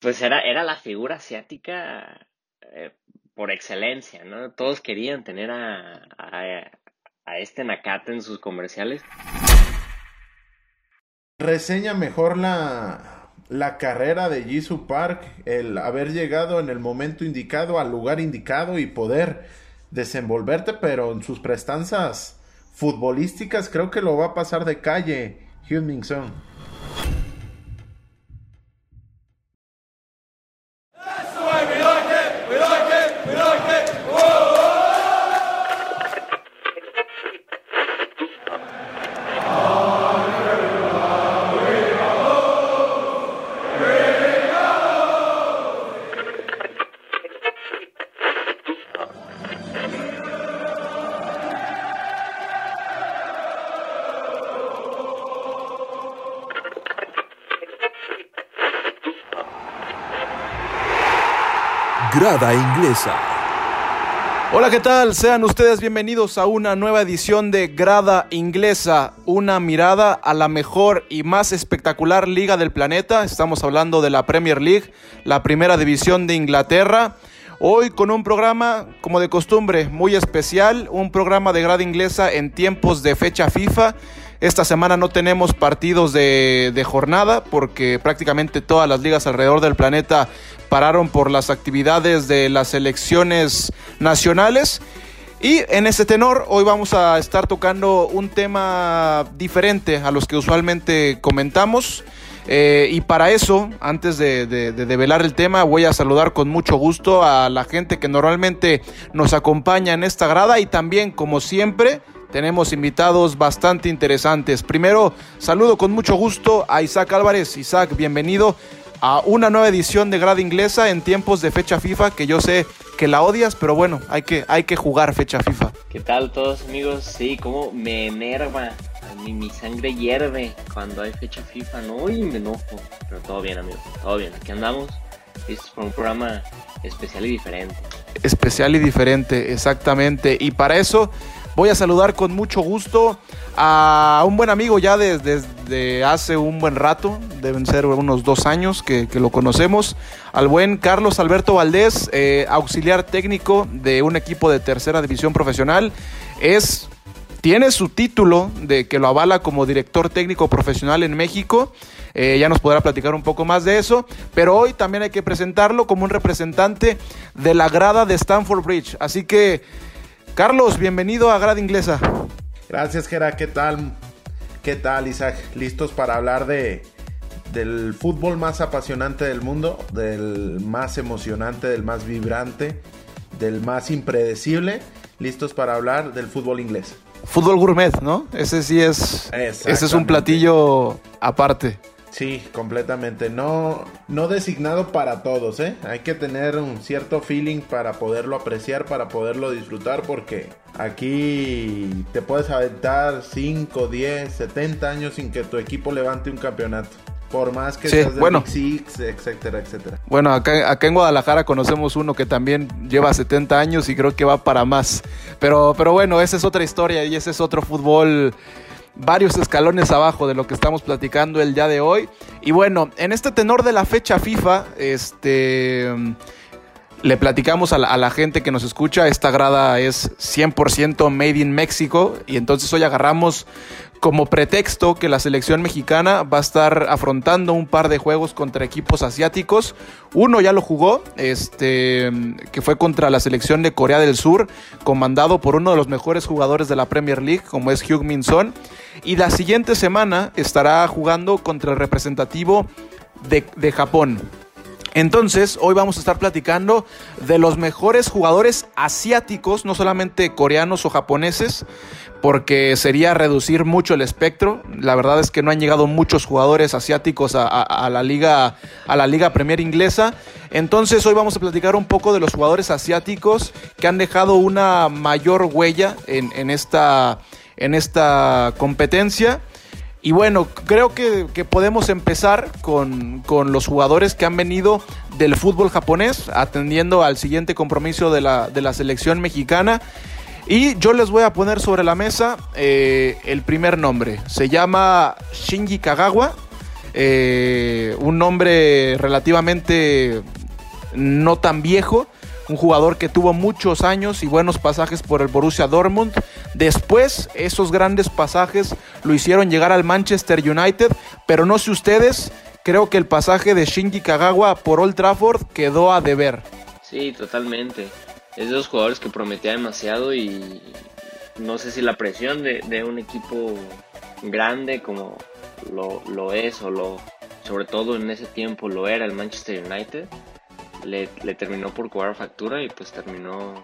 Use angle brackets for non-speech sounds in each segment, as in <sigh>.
pues era, era la figura asiática eh, por excelencia, ¿no? Todos querían tener a, a, este Nakata en sus comerciales. Reseña mejor la, la carrera de Jisoo Park, el haber llegado en el momento indicado, al lugar indicado y poder desenvolverte, pero en sus prestanzas futbolísticas creo que lo va a pasar de calle Hyun. Hola, ¿qué tal? Sean ustedes bienvenidos a una nueva edición de Grada Inglesa, una mirada a la mejor y más espectacular liga del planeta. Estamos hablando de la Premier League, la primera división de Inglaterra. Hoy con un programa, como de costumbre, muy especial, un programa de grada inglesa en tiempos de fecha FIFA. Esta semana no tenemos partidos de, de, jornada porque prácticamente todas las ligas alrededor del planeta pararon por las actividades de las elecciones nacionales. Y en ese tenor, hoy vamos a estar tocando un tema diferente a los que usualmente comentamos. Eh, y para eso, antes de, develar el tema, voy a saludar con mucho gusto a la gente que normalmente nos acompaña en esta grada y también, como siempre, tenemos invitados bastante interesantes. Primero, saludo con mucho gusto a Isaac Álvarez. Isaac, bienvenido a una nueva edición de Grada Inglesa en tiempos de fecha FIFA, que yo sé que la odias, pero bueno, hay que, hay que jugar fecha FIFA. ¿Qué tal todos amigos? Sí, como me enerva, mi, mi sangre hierve cuando hay fecha FIFA, ¿no? Y me enojo, pero todo bien amigos, todo bien, aquí andamos, listos para un programa especial y diferente. Especial y diferente, exactamente, y para eso Voy a saludar con mucho gusto a un buen amigo ya desde, hace un buen rato, deben ser unos dos años que, lo conocemos, al buen Carlos Alberto Valdés, eh, auxiliar técnico de un equipo de tercera división profesional. Es, tiene su título de que lo avala como director técnico profesional en México. Eh, ya nos podrá platicar un poco más de eso, pero hoy también hay que presentarlo como un representante de la grada de Stanford Bridge. Así que Carlos, bienvenido a Grada Inglesa. Gracias, Gera. ¿Qué tal? ¿Qué tal, Isaac? ¿Listos para hablar de, del fútbol más apasionante del mundo? Del más emocionante, del más vibrante, del más impredecible. ¿Listos para hablar del fútbol inglés? Fútbol gourmet, ¿no? Ese sí es. Ese es un platillo aparte. Sí, completamente. No, no designado para todos, ¿eh? Hay que tener un cierto feeling para poderlo apreciar, para poderlo disfrutar, porque aquí te puedes aventar 5, 10, 70 años sin que tu equipo levante un campeonato. Por más que seas de bueno, Six, etcétera, etcétera. Bueno, acá, acá en Guadalajara conocemos uno que también lleva 70 años y creo que va para más. Pero, pero bueno, esa es otra historia y ese es otro fútbol varios escalones abajo de lo que estamos platicando el día de hoy. Y bueno, en este tenor de la fecha FIFA, este le platicamos a la, gente que nos escucha, esta grada es 100% made in México y entonces hoy agarramos como pretexto que la selección mexicana va a estar afrontando un par de juegos contra equipos asiáticos. Uno ya lo jugó, este, que fue contra la selección de Corea del Sur, comandado por uno de los mejores jugadores de la Premier League, como es Hugh Min Son. Y la siguiente semana estará jugando contra el representativo de, de Japón. Entonces, hoy vamos a estar platicando de los mejores jugadores asiáticos, no solamente coreanos o japoneses, porque sería reducir mucho el espectro. La verdad es que no han llegado muchos jugadores asiáticos a, la liga a la liga Premier inglesa. Entonces, hoy vamos a platicar un poco de los jugadores asiáticos que han dejado una mayor huella en, esta en esta competencia. Y bueno, creo que, podemos empezar con, los jugadores que han venido del fútbol japonés, atendiendo al siguiente compromiso de la, de la selección mexicana. Y yo les voy a poner sobre la mesa eh, el primer nombre. Se llama Shinji Kagawa. eh, un nombre relativamente no tan viejo, un jugador que tuvo muchos años y buenos pasajes por el Borussia Dortmund. Después, esos grandes pasajes lo hicieron llegar al Manchester United, pero no sé ustedes, creo que el pasaje de Shinji Kagawa por Old Trafford quedó a deber. Sí, totalmente. Es de los jugadores que prometía demasiado y no sé si la presión de, un equipo grande como lo, lo es o lo sobre todo en ese tiempo lo era el Manchester United le, terminó por cobrar factura y pues terminó,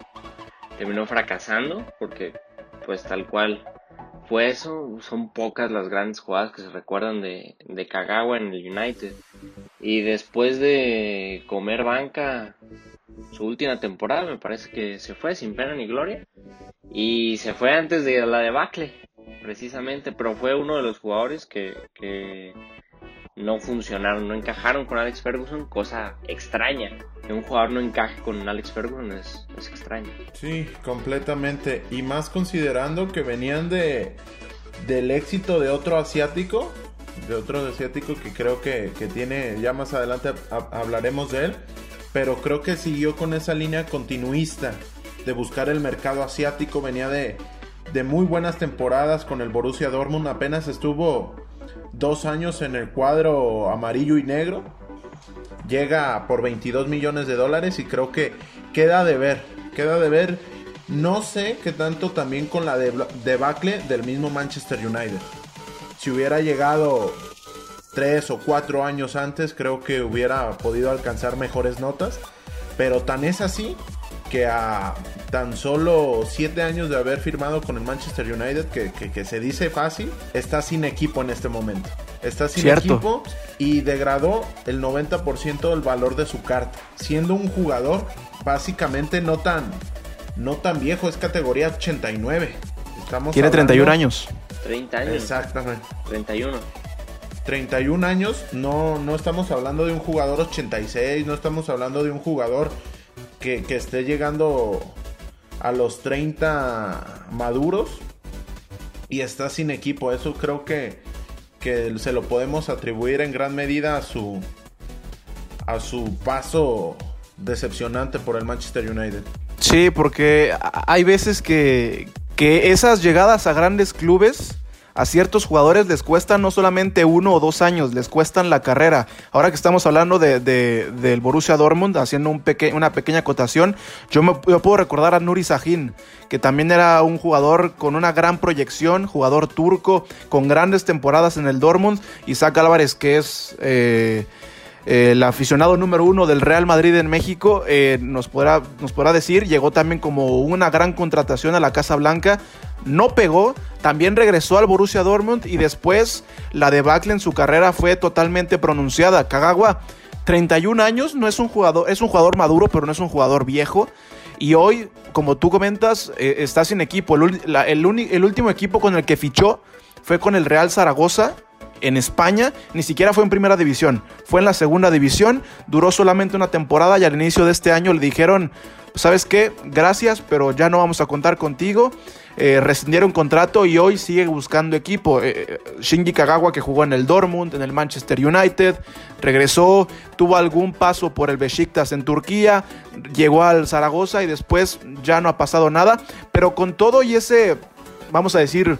terminó fracasando porque pues tal cual fue eso. Son pocas las grandes jugadas que se recuerdan de, de Kagawa en el United. Y después de comer banca su última temporada, me parece que se fue sin pena ni gloria. Y se fue antes de la debacle, precisamente, pero fue uno de los jugadores que, que no funcionaron, no encajaron con Alex Ferguson, cosa extraña. Que un jugador no encaje con Alex Ferguson es, extraño. Sí, completamente. Y más considerando que venían de del éxito de otro asiático, de otro asiático que creo que, tiene, ya más adelante hablaremos de él, pero creo que siguió con esa línea continuista de buscar el mercado asiático, venía de, de muy buenas temporadas con el Borussia Dortmund, apenas estuvo dos años en el cuadro amarillo y negro. Llega por 22 millones de dólares y creo que queda de ver. Queda de ver. No sé qué tanto también con la debacle del mismo Manchester United. Si hubiera llegado tres o cuatro años antes, creo que hubiera podido alcanzar mejores notas. Pero tan es así que a tan solo 7 años de haber firmado con el Manchester United, que, se dice fácil, está sin equipo en este momento. Está sin equipo y degradó el 90% del valor de su carta, siendo un jugador básicamente no tan, no tan viejo, es categoría 89. Estamos Tiene 31 años. 30 años. Exactamente. 31. 31 años, no, no estamos hablando de un jugador 86, no estamos hablando de un jugador que, esté llegando a los 30 maduros y está sin equipo. Eso creo que, que se lo podemos atribuir en gran medida a su, a su paso decepcionante por el Manchester United. Sí, porque hay veces que, que esas llegadas a grandes clubes a ciertos jugadores les cuesta no solamente uno o dos años, les cuestan la carrera. Ahora que estamos hablando de, del Borussia Dortmund, haciendo un una pequeña acotación, yo, me, puedo recordar a Nuri Sahin, que también era un jugador con una gran proyección, jugador turco, con grandes temporadas en el Dortmund, Isaac Álvarez, que es... Eh, el aficionado número uno del Real Madrid en México, eh, nos, podrá, nos podrá decir, llegó también como una gran contratación a la Casa Blanca, no pegó, también regresó al Borussia Dortmund y después la debacle en su carrera fue totalmente pronunciada. Kagawa, 31 años, no es un jugador, es un jugador maduro, pero no es un jugador viejo. Y hoy, como tú comentas, eh, está sin equipo. El, el último equipo con el que fichó fue con el Real Zaragoza en España, ni siquiera fue en primera división, fue en la segunda división, duró solamente una temporada y al inicio de este año le dijeron, ¿sabes qué? Gracias, pero ya no vamos a contar contigo. Eh, rescindieron contrato y hoy sigue buscando equipo. Eh, eh, Shinji Kagawa que jugó en el Dortmund, en el Manchester United, regresó, tuvo algún paso por el Besiktas en Turquía, llegó al Zaragoza y después ya no ha pasado nada. Pero con todo y ese, vamos a decir,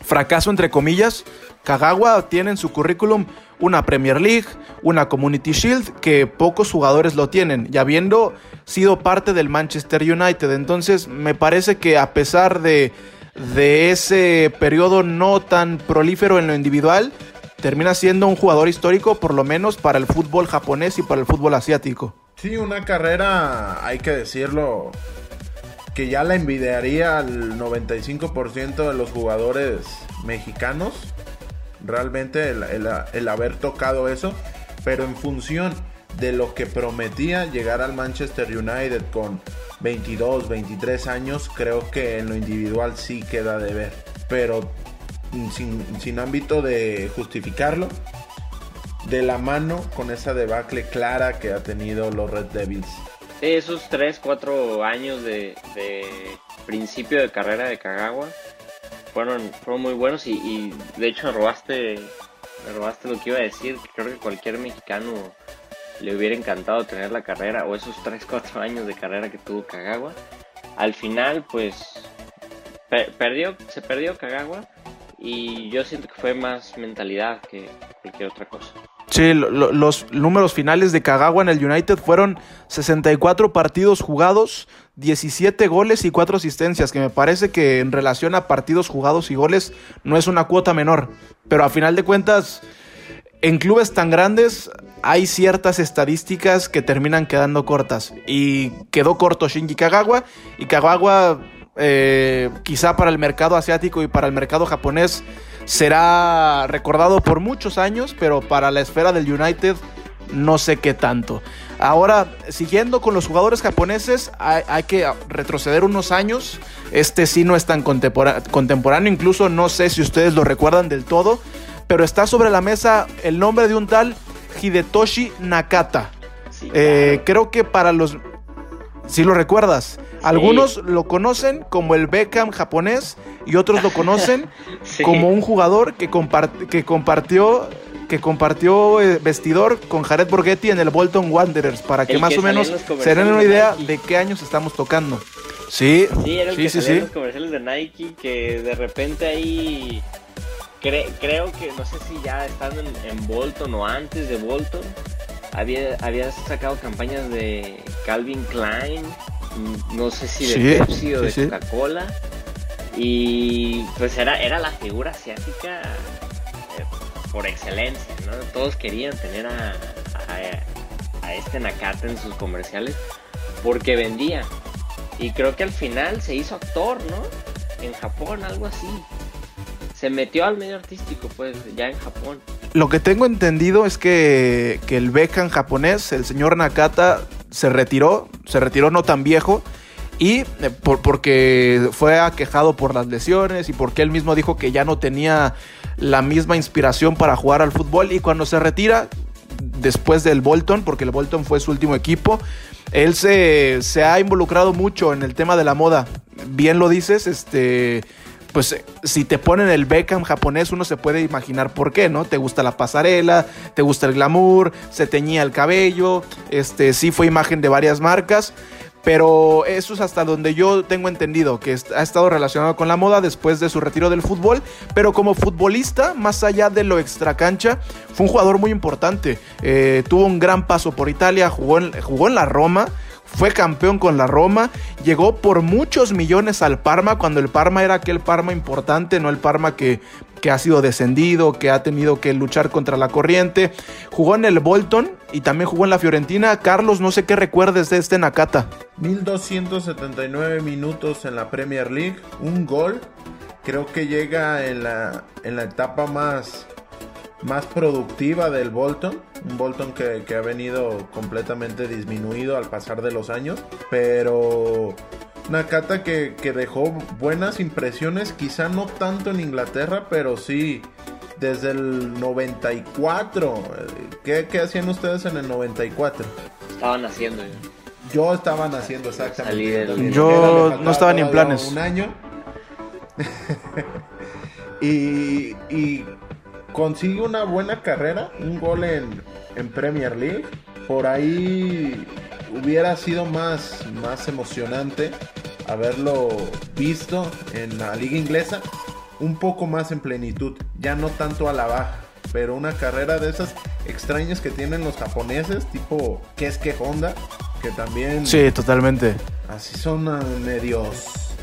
fracaso entre comillas, Kagawa tiene en su currículum una Premier League, una Community Shield, que pocos jugadores lo tienen, y habiendo sido parte del Manchester United. Entonces, me parece que a pesar de, de ese periodo no tan prolífero en lo individual, termina siendo un jugador histórico, por lo menos para el fútbol japonés y para el fútbol asiático. Sí, una carrera, hay que decirlo, que ya la envidiaría al 95% de los jugadores mexicanos realmente el, haber tocado eso, pero en función de lo que prometía llegar al Manchester United con 22, 23 años, creo que en lo individual sí queda de ver, pero sin, ámbito de justificarlo, de la mano con esa debacle clara que ha tenido los Red Devils. esos 3, 4 años de, de principio de carrera de Kagawa fueron, fueron muy buenos y, de hecho robaste me robaste lo que iba a decir, creo que cualquier mexicano le hubiera encantado tener la carrera o esos 3, 4 <laughs> años de carrera que tuvo Kagawa. Al final, pues, perdió, se perdió Kagawa y yo siento que fue más mentalidad que cualquier otra cosa. Sí, los números finales de Kagawa en el United fueron 64 partidos jugados, 17 goles y 4 asistencias, que me parece que en relación a partidos jugados y goles no es una cuota menor. Pero a final de cuentas, en clubes tan grandes hay ciertas estadísticas que terminan quedando cortas. Y quedó corto Shinji Kagawa. Y Kagawa, eh, quizá para el mercado asiático y para el mercado japonés, será recordado por muchos años, pero para la esfera del United no sé qué tanto. Ahora, siguiendo con los jugadores japoneses, hay, que retroceder unos años. Este sí no es tan contemporáneo, incluso no sé si ustedes lo recuerdan del todo, pero está sobre la mesa el nombre de un tal Hidetoshi Nakata. Eh, creo que para los... Si lo recuerdas, algunos lo conocen como el Beckham japonés y otros lo conocen <laughs> como un jugador que, que compartió que compartió eh, vestidor con Jared Borghetti en el Bolton Wanderers, para que más o menos se den una idea de qué años estamos tocando. Sí, sí, era el que sí, los comerciales de Nike, que de repente ahí creo que, no sé si ya estando en, Bolton o antes de Bolton, había, había sacado campañas de Calvin Klein, no sé si de Pepsi o de Coca-Cola. Y pues era, era la figura asiática por excelencia, ¿no? Todos querían tener a, a, este Nakata en sus comerciales porque vendía. Y creo que al final se hizo actor, ¿no? En Japón, algo así. Se metió al medio artístico, pues, ya en Japón. Lo que tengo entendido es que, que el Beckham japonés, el señor Nakata, se retiró, se retiró no tan viejo, y eh, por, porque fue aquejado por las lesiones y porque él mismo dijo que ya no tenía la misma inspiración para jugar al fútbol y cuando se retira después del Bolton, porque el Bolton fue su último equipo, él se, se ha involucrado mucho en el tema de la moda. Bien lo dices, este pues si te ponen el Beckham japonés, uno se puede imaginar por qué, ¿no? Te gusta la pasarela, te gusta el glamour, se teñía el cabello, este sí fue imagen de varias marcas. Pero eso es hasta donde yo tengo entendido, que ha estado relacionado con la moda después de su retiro del fútbol. Pero como futbolista, más allá de lo extracancha, fue un jugador muy importante. Eh, tuvo un gran paso por Italia, jugó en la Roma fue campeón con la Roma, llegó por muchos millones al Parma cuando el Parma era aquel Parma importante, no el Parma que, que, ha sido descendido, que ha tenido que luchar contra la corriente. Jugó en el Bolton y también jugó en la Fiorentina. Carlos, no sé qué recuerdes de este Nakata. 1279 minutos en la Premier League, un gol. Creo que llega en la, en la etapa más, más productiva del Bolton. Un Bolton que, que, ha venido completamente disminuido al pasar de los años. Pero Nakata que, que dejó buenas impresiones, quizá no tanto en Inglaterra, pero sí desde el 94. ¿Qué, qué hacían ustedes en el 94? Estaban haciendo. Yo estaba naciendo exactamente. Yo no estaba ni en planes. Un año. <laughs> y, consigue una buena carrera, un gol en, en, Premier League. Por ahí hubiera sido más, más emocionante haberlo visto en la liga inglesa un poco más en plenitud, ya no tanto a la baja, pero una carrera de esas extrañas que tienen los japoneses, tipo que es que Honda, que también... Sí, totalmente. Así son ah, medios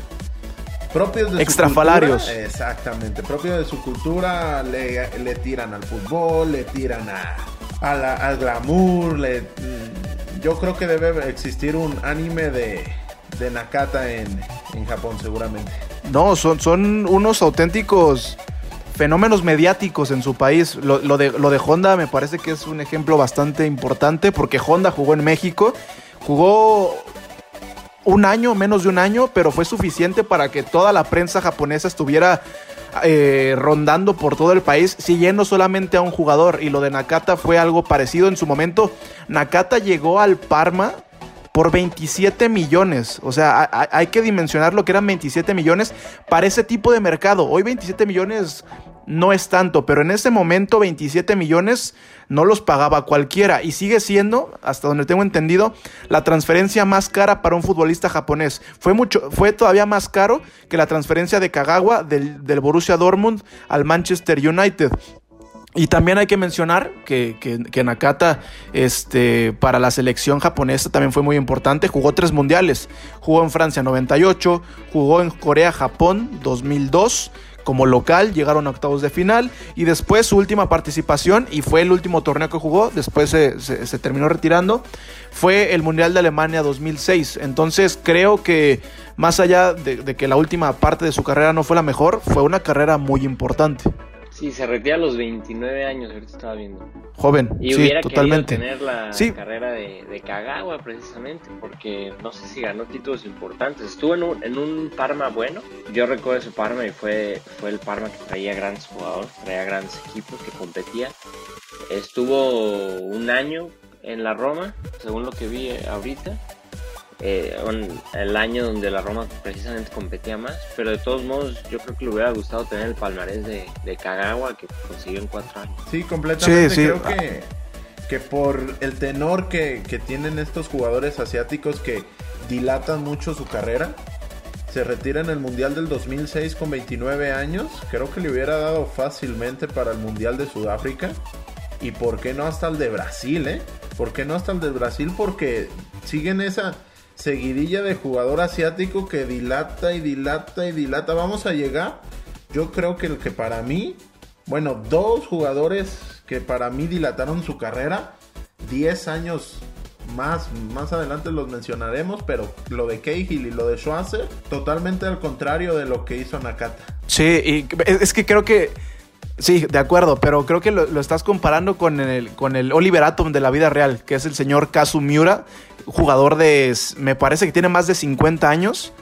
propios de Extrafalarios. Su cultura, exactamente, propios de su cultura, le, le tiran al fútbol, le tiran a, al glamour, le, mm, yo creo que debe existir un anime de, de Nakata en, en Japón seguramente. No, son, son unos auténticos fenómenos mediáticos en su país. Lo, de, lo de Honda me parece que es un ejemplo bastante importante porque Honda jugó en México, jugó un año, menos de un año, pero fue suficiente para que toda la prensa japonesa estuviera eh, rondando por todo el país, siguiendo solamente a un jugador. Y lo de Nakata fue algo parecido en su momento. Nakata llegó al Parma por 27 millones. O sea, hay que dimensionar lo que eran 27 millones para ese tipo de mercado. Hoy 27 millones no es tanto, pero en ese momento 27 millones no los pagaba cualquiera y sigue siendo, hasta donde tengo entendido, la transferencia más cara para un futbolista japonés. Fue, mucho, fue todavía más caro que la transferencia de Kagawa del, Borussia Dortmund al Manchester United. Y también hay que mencionar que, que, Nakata este, para la selección japonesa también fue muy importante. Jugó tres mundiales. Jugó en Francia 98, jugó en Corea-Japón 2002 como local, llegaron a octavos de final y después su última participación, y fue el último torneo que jugó, después se, terminó retirando, fue el Mundial de Alemania 2006. Entonces creo que más allá de que la última parte de su carrera no fue la mejor, fue una carrera muy importante. Sí, se retira a los 29 años, ahorita estaba viendo. Joven, y sí, hubiera totalmente. tener la carrera de, Kagawa precisamente, porque no sé si ganó títulos importantes. Estuvo en un, en un Parma bueno. Yo recuerdo ese Parma y fue, fue el Parma que traía grandes jugadores, traía grandes equipos, que competía. Estuvo un año en la Roma, según lo que vi ahorita eh, el año donde la Roma precisamente competía más, pero de todos modos yo creo que le hubiera gustado tener el palmarés de, de Kagawa que consiguió en cuatro años. Sí, completamente. Creo que, que por el tenor que, que tienen estos jugadores asiáticos que dilatan mucho su carrera, se retira en el Mundial del 2006 con 29 años. Creo que le hubiera dado fácilmente para el Mundial de Sudáfrica. Y por qué no hasta el de Brasil, ¿eh? ¿Por qué no hasta el de Brasil? Porque siguen esa, seguidilla de jugador asiático que dilata y dilata y dilata. Vamos a llegar. Yo creo que el que para mí, bueno, dos jugadores que para mí dilataron su carrera, 10 años más, más adelante los mencionaremos, pero lo de Cahill y lo de Schwarzer, totalmente al contrario de lo que hizo Nakata. Sí, y es que creo que Sí, de acuerdo, pero creo que lo, estás comparando con el, con el Oliver Atom de la vida real, que es el señor Kazu Miura, jugador de, me parece que tiene más de 50 años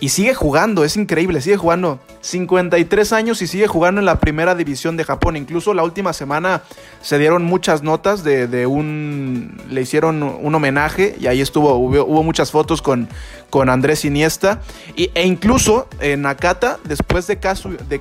y sigue jugando, es increíble, sigue jugando 53 años y sigue jugando en la primera división de Japón. Incluso la última semana se dieron muchas notas de, un, le hicieron un homenaje y ahí estuvo, hubo, muchas fotos con, con Andrés Iniesta y, e incluso en Nakata, después de Kazu, de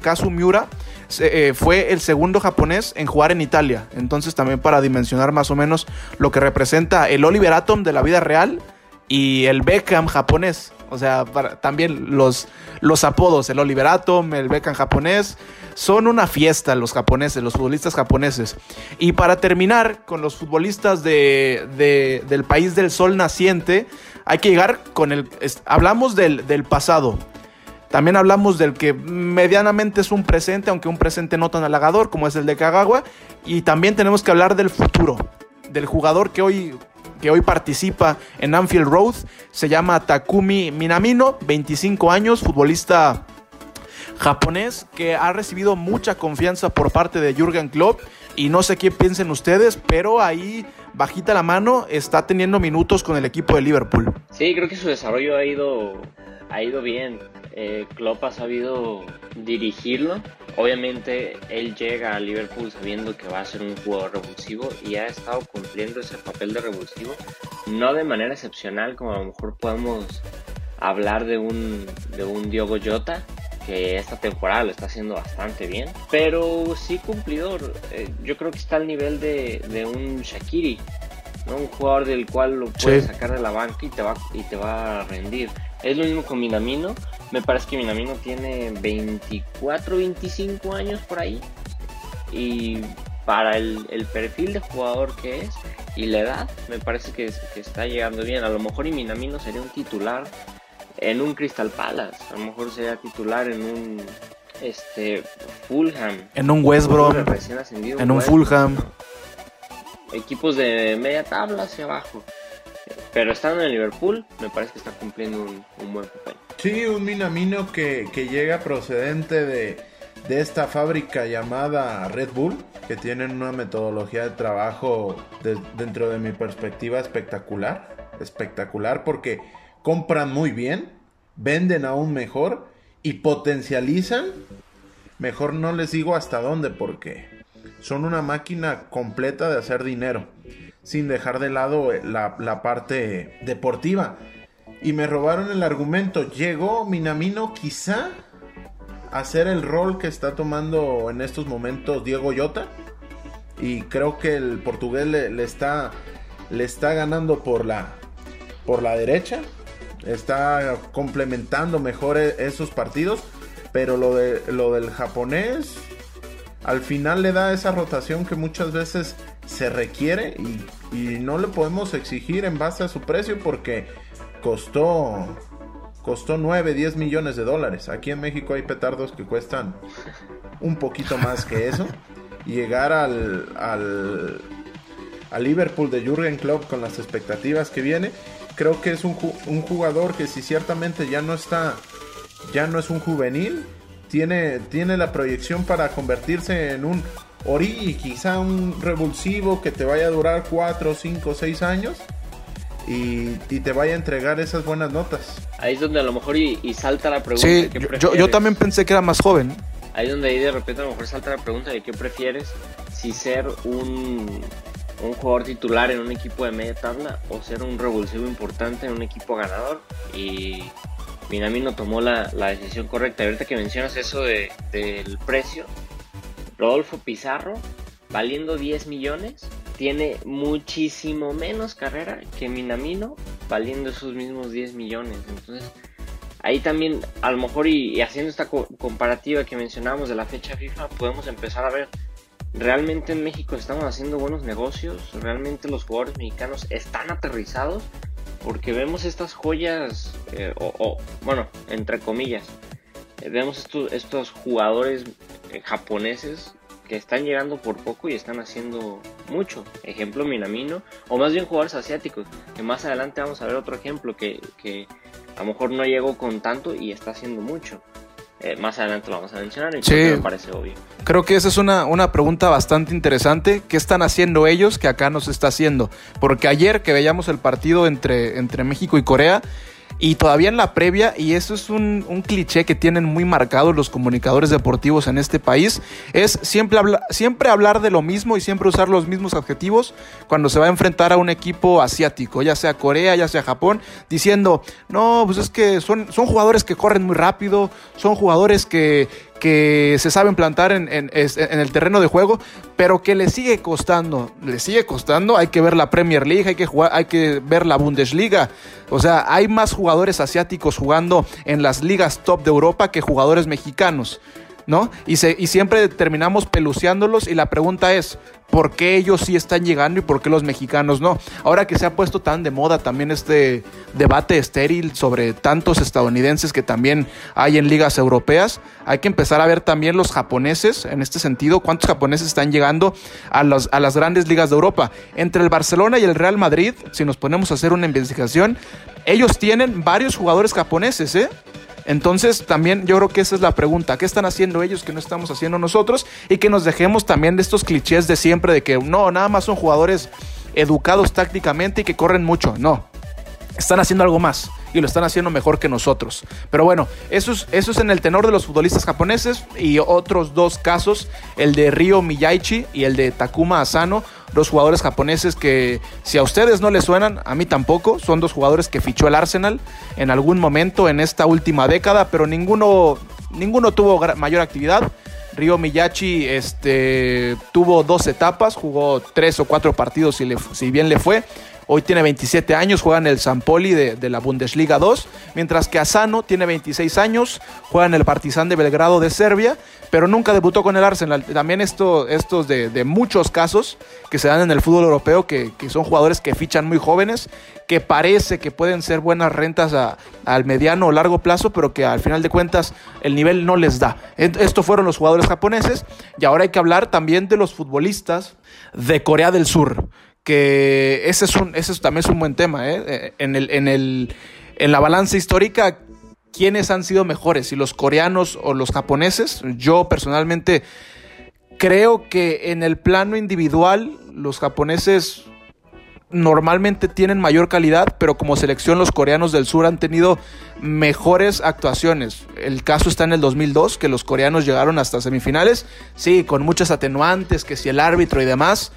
eh, fue el segundo japonés en jugar en Italia. Entonces también para dimensionar más o menos lo que representa el Oliver Atom de la vida real y el Beckham japonés. O sea, también los, los apodos, el Oliver Atom, el Beckham japonés, son una fiesta los japoneses, los futbolistas japoneses. Y para terminar con los futbolistas de, del país del sol naciente, hay que llegar con el... Hablamos del, del pasado, también hablamos del que medianamente es un presente, aunque un presente no tan halagador como es el de Kagawa. Y también tenemos que hablar del futuro, del jugador que hoy, que hoy participa en Anfield Road. Se llama Takumi Minamino, 25 años, futbolista japonés que ha recibido mucha confianza por parte de Jürgen Klopp. Y no sé qué piensen ustedes, pero ahí bajita la mano está teniendo minutos con el equipo de Liverpool. Sí, creo que su desarrollo ha ido, ha ido bien eh, Klopp ha sabido dirigirlo. Obviamente él llega a Liverpool sabiendo que va a ser un jugador revulsivo y ha estado cumpliendo ese papel de revulsivo, no de manera excepcional como a lo mejor podemos hablar de un, de un Diogo Jota, que esta temporada lo está haciendo bastante bien, pero sí cumplidor. Eh, yo creo que está al nivel de, de un Shakiri, ¿no? un jugador del cual lo puedes sacar de la banca y te va, y te va a rendir. Es lo mismo con Minamino, me parece que Minamino tiene 24, 25 años por ahí. Y para el, perfil de jugador que es y la edad, me parece que, está llegando bien. A lo mejor y Minamino sería un titular en un Crystal Palace. A lo mejor sería titular en un este Fulham. En un West Brom. En un Fulham. Equipos de media tabla hacia abajo. Pero estando en Liverpool, me parece que está cumpliendo un, buen papel. Sí, un Minamino que, que llega procedente de, de esta fábrica llamada Red Bull, que tienen una metodología de trabajo dentro de mi perspectiva espectacular. Espectacular porque compran muy bien, venden aún mejor y potencializan. Mejor no les digo hasta dónde porque son una máquina completa de hacer dinero sin dejar de lado eh, la, parte deportiva. Y me robaron el argumento. Llegó Minamino quizá hacer el rol que está tomando en estos momentos Diego Llota. Y creo que el portugués le, está, le está ganando por la, por la derecha. Está complementando mejor e, esos partidos. Pero lo, de, lo del japonés al final le da esa rotación que muchas veces se requiere y, y no le podemos exigir en base a su precio porque costó costó 9, 10 millones de dólares. Aquí en México hay petardos que cuestan un poquito más que eso. Llegar al, al, Liverpool de Jurgen Klopp con las expectativas que viene, creo que es un, un jugador que si ciertamente ya no está, ya no es un juvenil, tiene, tiene la proyección para convertirse en un Ori, quizá un revulsivo que te vaya a durar 4, 5, 6 años y, te vaya a entregar esas buenas notas. Ahí es donde a lo mejor y, salta la pregunta. Sí, yo, yo, también pensé que era más joven. Ahí es donde ahí de repente a lo mejor salta la pregunta de qué prefieres, si ser un, un jugador titular en un equipo de media tabla o ser un revulsivo importante en un equipo ganador. Y Minamino tomó la, la decisión correcta. ahorita que mencionas eso de, del precio, Rodolfo Pizarro, valiendo 10 millones, tiene muchísimo menos carrera que Minamino valiendo esos mismos 10 millones. Entonces, ahí también, a lo mejor y, haciendo esta comparativa que mencionábamos de la fecha FIFA, podemos empezar a ver, realmente en México estamos haciendo buenos negocios, realmente los jugadores mexicanos están aterrizados, porque vemos estas joyas, eh, o, bueno, entre comillas, eh, vemos estos, estos jugadores eh, japoneses que están llegando por poco y están haciendo mucho. Ejemplo Minamino, o más bien jugadores asiáticos, que más adelante vamos a ver otro ejemplo que, que a lo mejor no llegó con tanto y está haciendo mucho. Eh, más adelante lo vamos a mencionar y me parece obvio. Creo que esa es una, una pregunta bastante interesante. ¿Qué están haciendo ellos que acá no se está haciendo? Porque ayer que veíamos el partido entre, entre México y Corea, y todavía en la previa, y eso es un, cliché que tienen muy marcados los comunicadores deportivos en este país, es siempre, siempre hablar de lo mismo y siempre usar los mismos adjetivos cuando se va a enfrentar a un equipo asiático, ya sea Corea, ya sea Japón, diciendo, no, pues es que son, son jugadores que corren muy rápido, son jugadores que, que se saben plantar en, el terreno de juego, pero que le sigue costando, le sigue costando, hay que ver la Premier League, hay que, jugar, hay que ver la Bundesliga, o sea, hay más jugadores asiáticos jugando en las ligas top de Europa que jugadores mexicanos. ¿No? Y, se, y siempre terminamos peluceándolos y la pregunta es, ¿por qué ellos sí están llegando y por qué los mexicanos no? Ahora que se ha puesto tan de moda también este debate estéril sobre tantos estadounidenses que también hay en ligas europeas, hay que empezar a ver también los japoneses en este sentido, cuántos japoneses están llegando a, a las grandes ligas de Europa. Entre el Barcelona y el Real Madrid, si nos ponemos a hacer una investigación, ellos tienen varios jugadores japoneses, ¿eh? Entonces también yo creo que esa es la pregunta, ¿qué están haciendo ellos que no estamos haciendo nosotros? Y que nos dejemos también de estos clichés de siempre de que no, nada más son jugadores educados tácticamente y que corren mucho, no. Están haciendo algo más y lo están haciendo mejor que nosotros. Pero bueno, eso es, eso es en el tenor de los futbolistas japoneses y otros dos casos, el de Ryo Miyaichi y el de Takuma Asano, dos jugadores japoneses que si a ustedes no les suenan, a mí tampoco, son dos jugadores que fichó el Arsenal en algún momento en esta última década, pero ninguno, ninguno tuvo mayor actividad. Ryo Miyachi este, tuvo dos etapas, jugó tres o cuatro partidos si, si bien le fue. Hoy tiene 27 años, juega en el San Poli de, la Bundesliga 2, mientras que Asano tiene 26 años, juega en el Partizan de Belgrado de Serbia, pero nunca debutó con el Arsenal. También esto, estos de, muchos casos que se dan en el fútbol europeo, que, son jugadores que fichan muy jóvenes, que parece que pueden ser buenas rentas al mediano o largo plazo, pero que al final de cuentas el nivel no les da. Estos fueron los jugadores japoneses y ahora hay que hablar también de los futbolistas de Corea del Sur que ese, es un, ese también es un buen tema. ¿eh? eh en, el, en, el, en la balanza histórica, ¿quiénes han sido mejores? ¿Si los coreanos o los japoneses? Yo personalmente creo que en el plano individual los japoneses normalmente tienen mayor calidad, pero como selección los coreanos del sur han tenido mejores actuaciones. El caso está en el 2002, que los coreanos llegaron hasta semifinales, sí, con muchas atenuantes, que si el árbitro y demás,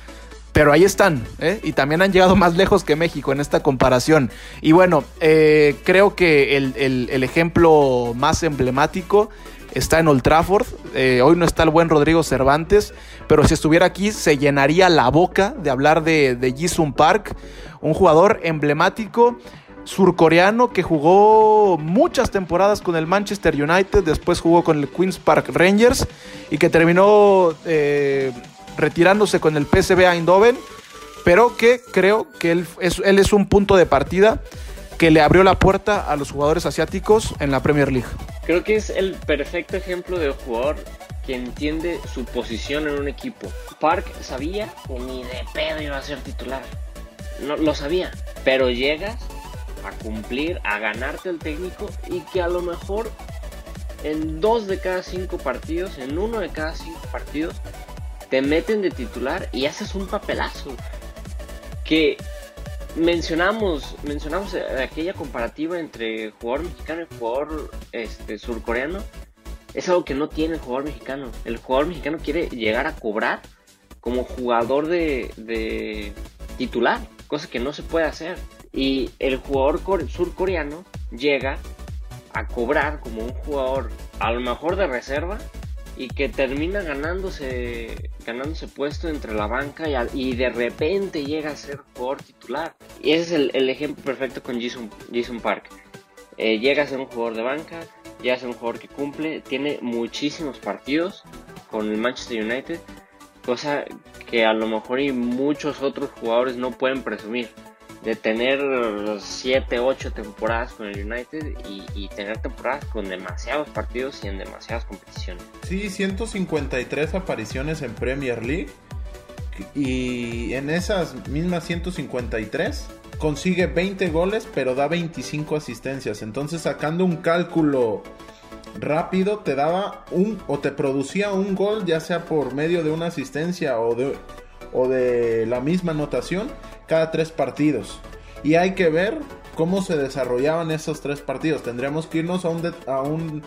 pero ahí están, ¿eh? y también han llegado más lejos que México en esta comparación. Y bueno, eh, creo que el, ejemplo más emblemático está en Old Trafford. Eh, hoy no está el buen Rodrigo Cervantes, pero si estuviera aquí se llenaría la boca de hablar de, de Jisung Park, un jugador emblemático surcoreano que jugó muchas temporadas con el Manchester United, después jugó con el Queens Park Rangers y que terminó eh, retirándose con el PSV Eindhoven, pero que creo que él es, él es un punto de partida que le abrió la puerta a los jugadores asiáticos en la Premier League. Creo que es el perfecto ejemplo de jugador que entiende su posición en un equipo. Park sabía que ni de pedo iba a ser titular. No, lo sabía. Pero llegas a cumplir, a ganarte al técnico y que a lo mejor en dos de cada cinco partidos, en uno de cada cinco partidos, te meten de titular y haces un papelazo. Que mencionamos, mencionamos aquella comparativa entre jugador mexicano y jugador este, surcoreano. Es algo que no tiene el jugador mexicano. El jugador mexicano quiere llegar a cobrar como jugador de, de titular, cosa que no se puede hacer. Y el jugador surcoreano llega a cobrar como un jugador a lo mejor de reserva y que termina ganándose ganándose puesto entre la banca y, de repente llega a ser jugador titular. Y ese es el, ejemplo perfecto con Jason, Jason Park. Eh, llega a ser un jugador de banca, llega a ser un jugador que cumple, tiene muchísimos partidos con el Manchester United, cosa que a lo mejor y muchos otros jugadores no pueden presumir de tener 7, 8 temporadas con el United y, tener temporadas con demasiados partidos y en demasiadas competiciones. Sí, 153 apariciones en Premier League y en esas mismas 153 consigue 20 goles pero da 25 asistencias. Entonces sacando un cálculo rápido te daba un o te producía un gol ya sea por medio de una asistencia o de, o de la misma anotación cada tres partidos. Y hay que ver cómo se desarrollaban esos tres partidos. Tendríamos que irnos a un, a un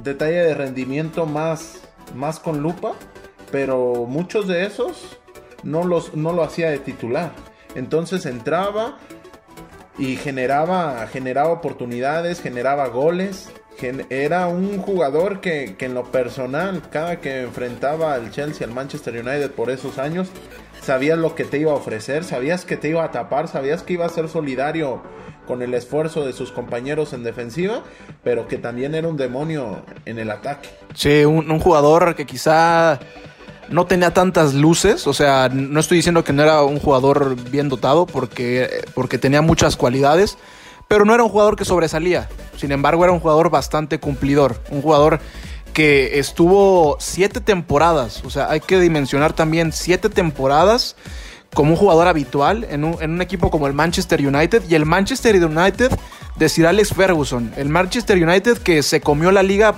detalle de rendimiento más, más con lupa, pero muchos de esos no, los, no lo hacía de titular. Entonces entraba y generaba, generaba oportunidades, generaba goles. era un jugador que, que en lo personal, cada que enfrentaba al Chelsea, al Manchester United por esos años, sabías lo que te iba a ofrecer, sabías que te iba a tapar, sabías que iba a ser solidario con el esfuerzo de sus compañeros en defensiva, pero que también era un demonio en el ataque. Sí, un, jugador que quizá no tenía tantas luces, o sea, no estoy diciendo que no era un jugador bien dotado porque, porque tenía muchas cualidades, pero no era un jugador que sobresalía. Sin embargo, era un jugador bastante cumplidor, un jugador que estuvo siete temporadas, o sea, hay que dimensionar también siete temporadas como un jugador habitual en un, equipo como el Manchester United y el Manchester United de Sir Alex Ferguson, el Manchester United que se comió la liga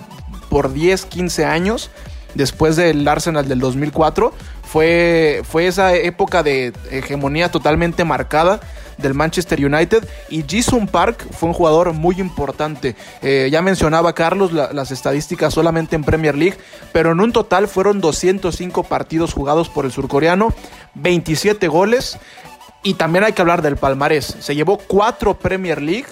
por 10, 15 años después del Arsenal del 2004, fue, fue esa época de hegemonía totalmente marcada del Manchester United y Jason Park fue un jugador muy importante. Eh, ya mencionaba Carlos las estadísticas solamente en Premier League, pero en un total fueron 205 partidos jugados por el surcoreano, 27 goles y también hay que hablar del palmarés. Se llevó 4 Premier League,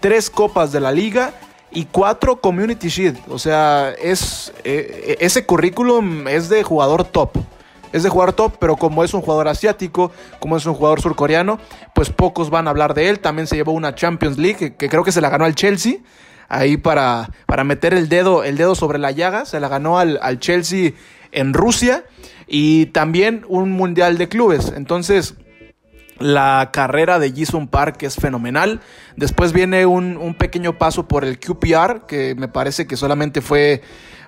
3 copas de la liga y 4 Community Shield. O sea, es, eh, ese currículum es de jugador top es de jugar top, pero como es un jugador asiático, como es un jugador surcoreano, pues pocos van a hablar de él. También se llevó una Champions League que, creo que se la ganó al Chelsea. Ahí para, para meter el dedo, el dedo sobre la llaga, se la ganó al, Chelsea en Rusia y también un mundial de clubes. Entonces, la carrera de Jisung Park es fenomenal. Después viene un, pequeño paso por el QPR, que me parece que solamente fue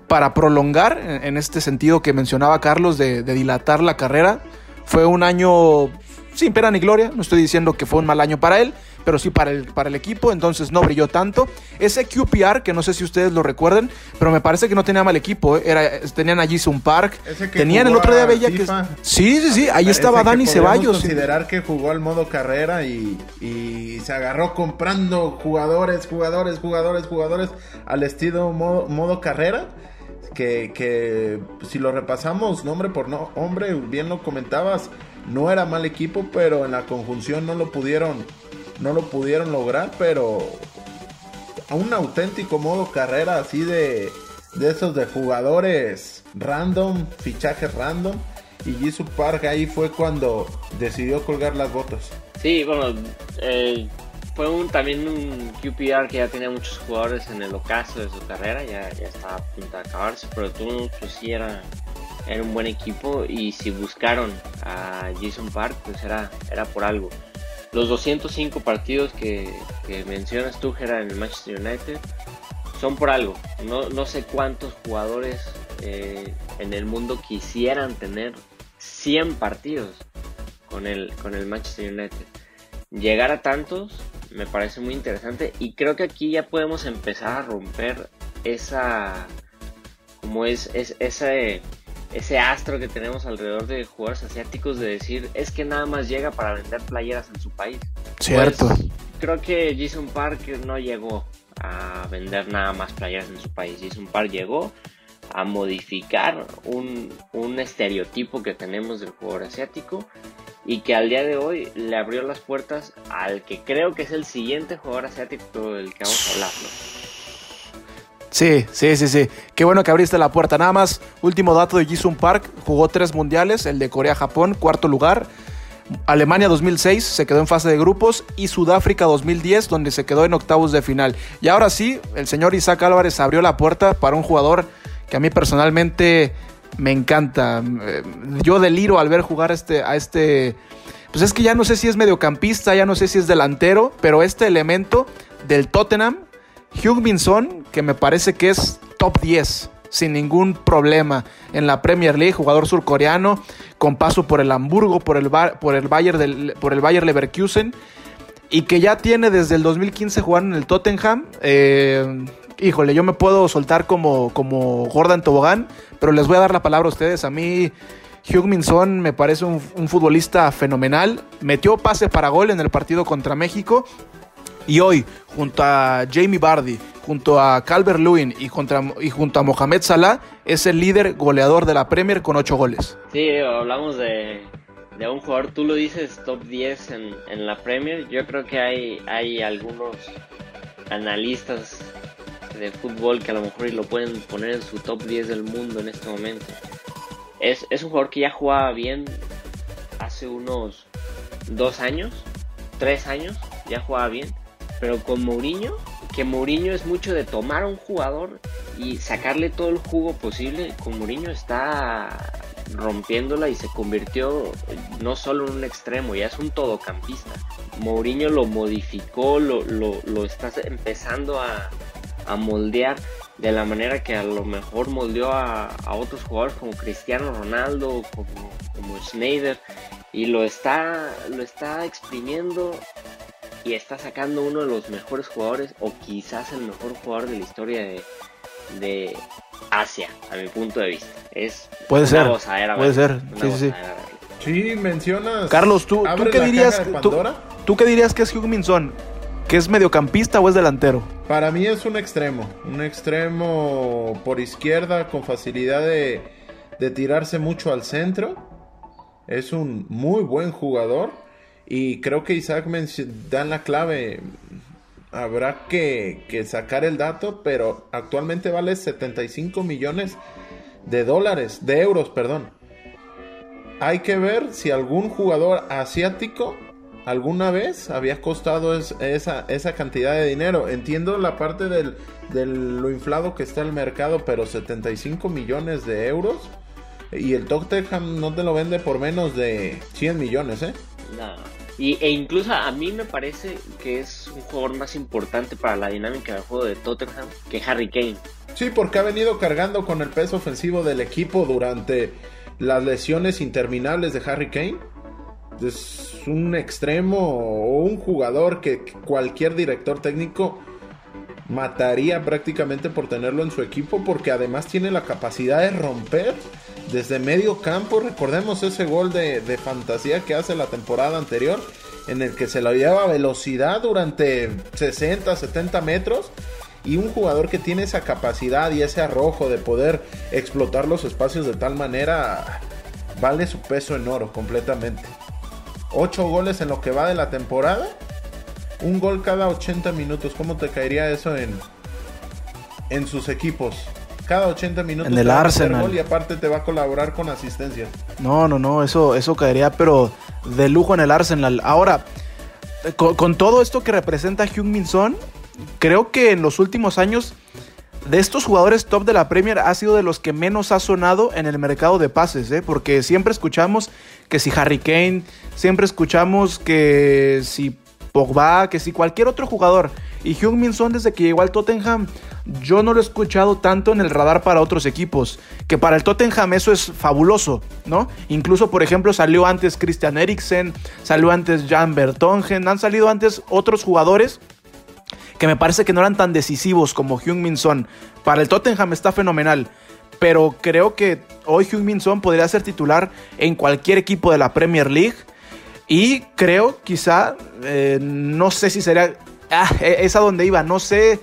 para prolongar, en este sentido que mencionaba Carlos, de, dilatar la carrera. Fue un año sin pena ni gloria, no estoy diciendo que fue un mal año para él, pero sí para el, para el equipo, entonces no brilló tanto. Ese QPR, que no sé si ustedes lo recuerden, pero me parece que no tenía mal equipo, ¿eh? Era, tenían allí un Park, tenían el otro día Bella que... Sí, sí, sí, ahí estaba Dani Ceballos. considerar que jugó al modo carrera y, y, se agarró comprando jugadores, jugadores, jugadores, jugadores al estilo modo, modo carrera que, si lo repasamos nombre por no, hombre, bien lo comentabas, no era mal equipo, pero en la conjunción no lo pudieron, no lo pudieron lograr, pero a un auténtico modo carrera así de, de esos de jugadores random, fichajes random. Y Jisoo Park ahí fue cuando decidió colgar las botas. Sí, bueno, eh, fue un, también un QPR que ya tenía muchos jugadores en el ocaso de su carrera, ya, ya estaba a punto de acabarse, pero tú pues sí era, un buen equipo y si buscaron a Jason Park, pues era, era por algo. Los 205 partidos que, que mencionas tú, Gerard, en el Manchester United, son por algo. No, no sé cuántos jugadores eh, en el mundo quisieran tener 100 partidos con el, con el Manchester United. Llegar a tantos me parece muy interesante y creo que aquí ya podemos empezar a romper esa como es, es ese ese astro que tenemos alrededor de jugadores asiáticos de decir es que nada más llega para vender playeras en su país. Cierto. Pues, creo que Jason Park no llegó a vender nada más playeras en su país. Jason Park llegó a modificar un, un estereotipo que tenemos del jugador asiático y que al día de hoy le abrió las puertas al que creo que es el siguiente jugador asiático del que vamos a hablar. Sí, sí, sí, sí. Qué bueno que abriste la puerta. Nada más, último dato de Jisung Park. Jugó tres mundiales, el de Corea-Japón, cuarto lugar. Alemania 2006 se quedó en fase de grupos y Sudáfrica 2010 donde se quedó en octavos de final. Y ahora sí, el señor Isaac Álvarez abrió la puerta para un jugador que a mí personalmente me encanta. Eh, yo deliro al ver jugar este, a este... Pues es que ya no sé si es mediocampista, ya no sé si es delantero, pero este elemento del Tottenham, Hugh Minson, que me parece que es top 10 sin ningún problema en la Premier League, jugador surcoreano con paso por el Hamburgo, por el, por el, Bayern, del, por el Bayer Leverkusen y que ya tiene desde el 2015 jugando en el Tottenham. Eh, híjole, yo me puedo soltar como, como Gordon Tobogán, pero les voy a dar la palabra a ustedes. A mí Hugh Minson me parece un, un futbolista fenomenal. Metió pase para gol en el partido contra México. Y hoy, junto a Jamie Bardi, junto a Calvert Lewin y, junto a Mohamed Salah, es el líder goleador de la Premier con 8 goles. Sí, hablamos de, de un jugador, tú lo dices, top 10 en, en, la Premier. Yo creo que hay, hay algunos analistas de fútbol que a lo mejor lo pueden poner en su top 10 del mundo en este momento. Es, es un jugador que ya jugaba bien hace unos dos años, tres años, ya jugaba bien, pero con Mourinho que Mourinho es mucho de tomar a un jugador y sacarle todo el jugo posible. Con Mourinho está rompiéndola y se convirtió no solo en un extremo, ya es un todocampista. Mourinho lo modificó, lo, lo, lo está empezando a, a, moldear de la manera que a lo mejor moldeó a, a otros jugadores como Cristiano Ronaldo, como, como Schneider, y lo está, lo está exprimiendo y está sacando uno de los mejores jugadores o quizás el mejor jugador de la historia de, de Asia, a mi punto de vista. Es puede una ser, gozadera, puede ser, Una sí, sí, sí. mencionas. Carlos, ¿tú, ¿tú ¿Abres qué dirías? tú- qué dirías que es Hugh Minson? ¿Que es mediocampista o es delantero? Para mí es un extremo. Un extremo por izquierda con facilidad de, tirarse mucho al centro. Es un muy buen jugador. Y creo que Isaac menci- da la clave. Habrá que, que sacar el dato, pero actualmente vale 75 millones de dólares, de euros, perdón. Hay que ver si algún jugador asiático alguna vez había costado es- esa, esa cantidad de dinero. Entiendo la parte del, de lo inflado que está el mercado, pero 75 millones de euros. Y el Tottenham no te lo vende por menos de 100 millones, ¿eh? No. Y, e incluso a mí me parece que es un jugador más importante para la dinámica del juego de Tottenham que Harry Kane. Sí, porque ha venido cargando con el peso ofensivo del equipo durante las lesiones interminables de Harry Kane. Es un extremo o un jugador que cualquier director técnico mataría prácticamente por tenerlo en su equipo porque además tiene la capacidad de romper desde medio campo. Recordemos ese gol de, fantasía que hace la temporada anterior en el que se lo lleva a velocidad durante 60, 70 metros. Y un jugador que tiene esa capacidad y ese arrojo de poder explotar los espacios de tal manera vale su peso en oro completamente. 8 goles en lo que va de la temporada. Un gol cada 80 minutos. ¿Cómo te caería eso en, en sus equipos? cada 80 minutos. En el Arsenal. y aparte te va a colaborar con asistencia. No, no, no, eso, eso caería, pero de lujo en el Arsenal. Ahora, con, todo esto que representa Hyun Min Son, creo que en los últimos años de estos jugadores top de la Premier ha sido de los que menos ha sonado en el mercado de pases, ¿eh? porque siempre escuchamos que si Harry Kane, siempre escuchamos que si Pogba, que si cualquier otro jugador. Y Hyun Min Son desde que llegó al Tottenham, yo no lo he escuchado tanto en el radar para otros equipos. Que para el Tottenham eso es fabuloso, ¿no? Incluso, por ejemplo, salió antes Christian Eriksen, salió antes Jan Bertongen, han salido antes otros jugadores que me parece que no eran tan decisivos como Hyun Min Son. Para el Tottenham está fenomenal, pero creo que hoy Hyun Min Son podría ser titular en cualquier equipo de la Premier League. Y creo, quizá, eh, no sé si sería. Ah, e, es a donde iba, no sé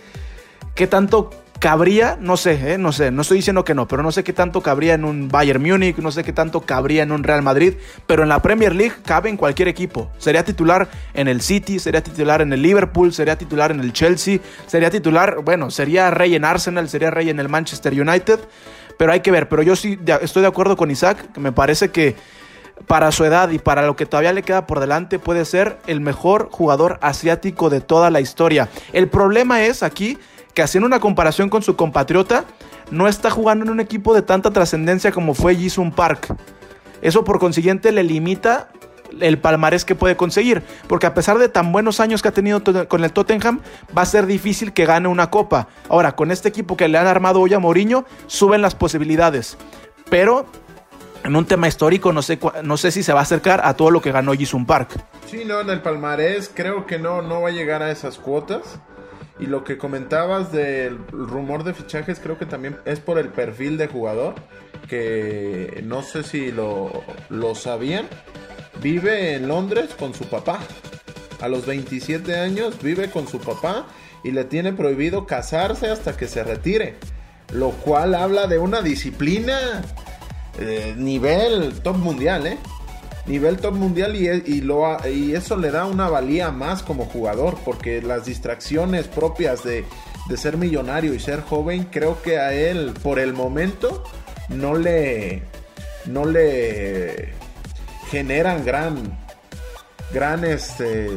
qué tanto cabría, no sé, eh, no sé, no estoy diciendo que no, pero no sé qué tanto cabría en un Bayern Múnich, no sé qué tanto cabría en un Real Madrid, pero en la Premier League cabe en cualquier equipo. Sería titular en el City, sería titular en el Liverpool, sería titular en el Chelsea, sería titular, bueno, sería rey en Arsenal, sería rey en el Manchester United, pero hay que ver, pero yo sí estoy de acuerdo con Isaac, que me parece que para su edad y para lo que todavía le queda por delante, puede ser el mejor jugador asiático de toda la historia. El problema es aquí que haciendo una comparación con su compatriota, no está jugando en un equipo de tanta trascendencia como fue Jisung Park. Eso por consiguiente le limita el palmarés que puede conseguir, porque a pesar de tan buenos años que ha tenido con el Tottenham, va a ser difícil que gane una copa. Ahora, con este equipo que le han armado hoy a Mourinho, suben las posibilidades. Pero en un tema histórico, no sé, no sé si se va a acercar a todo lo que ganó Jisung Park. Sí, no, en el palmarés creo que no, no va a llegar a esas cuotas. Y lo que comentabas del rumor de fichajes creo que también es por el perfil de jugador, que no sé si lo, lo sabían, vive en Londres con su papá. A los 27 años vive con su papá y le tiene prohibido casarse hasta que se retire. Lo cual habla de una disciplina eh, nivel top mundial, ¿eh? Nivel top mundial y, eso le da una valía más como jugador, porque las distracciones propias de, de, ser millonario y ser joven, creo que a él por el momento no le, no le generan gran, gran este...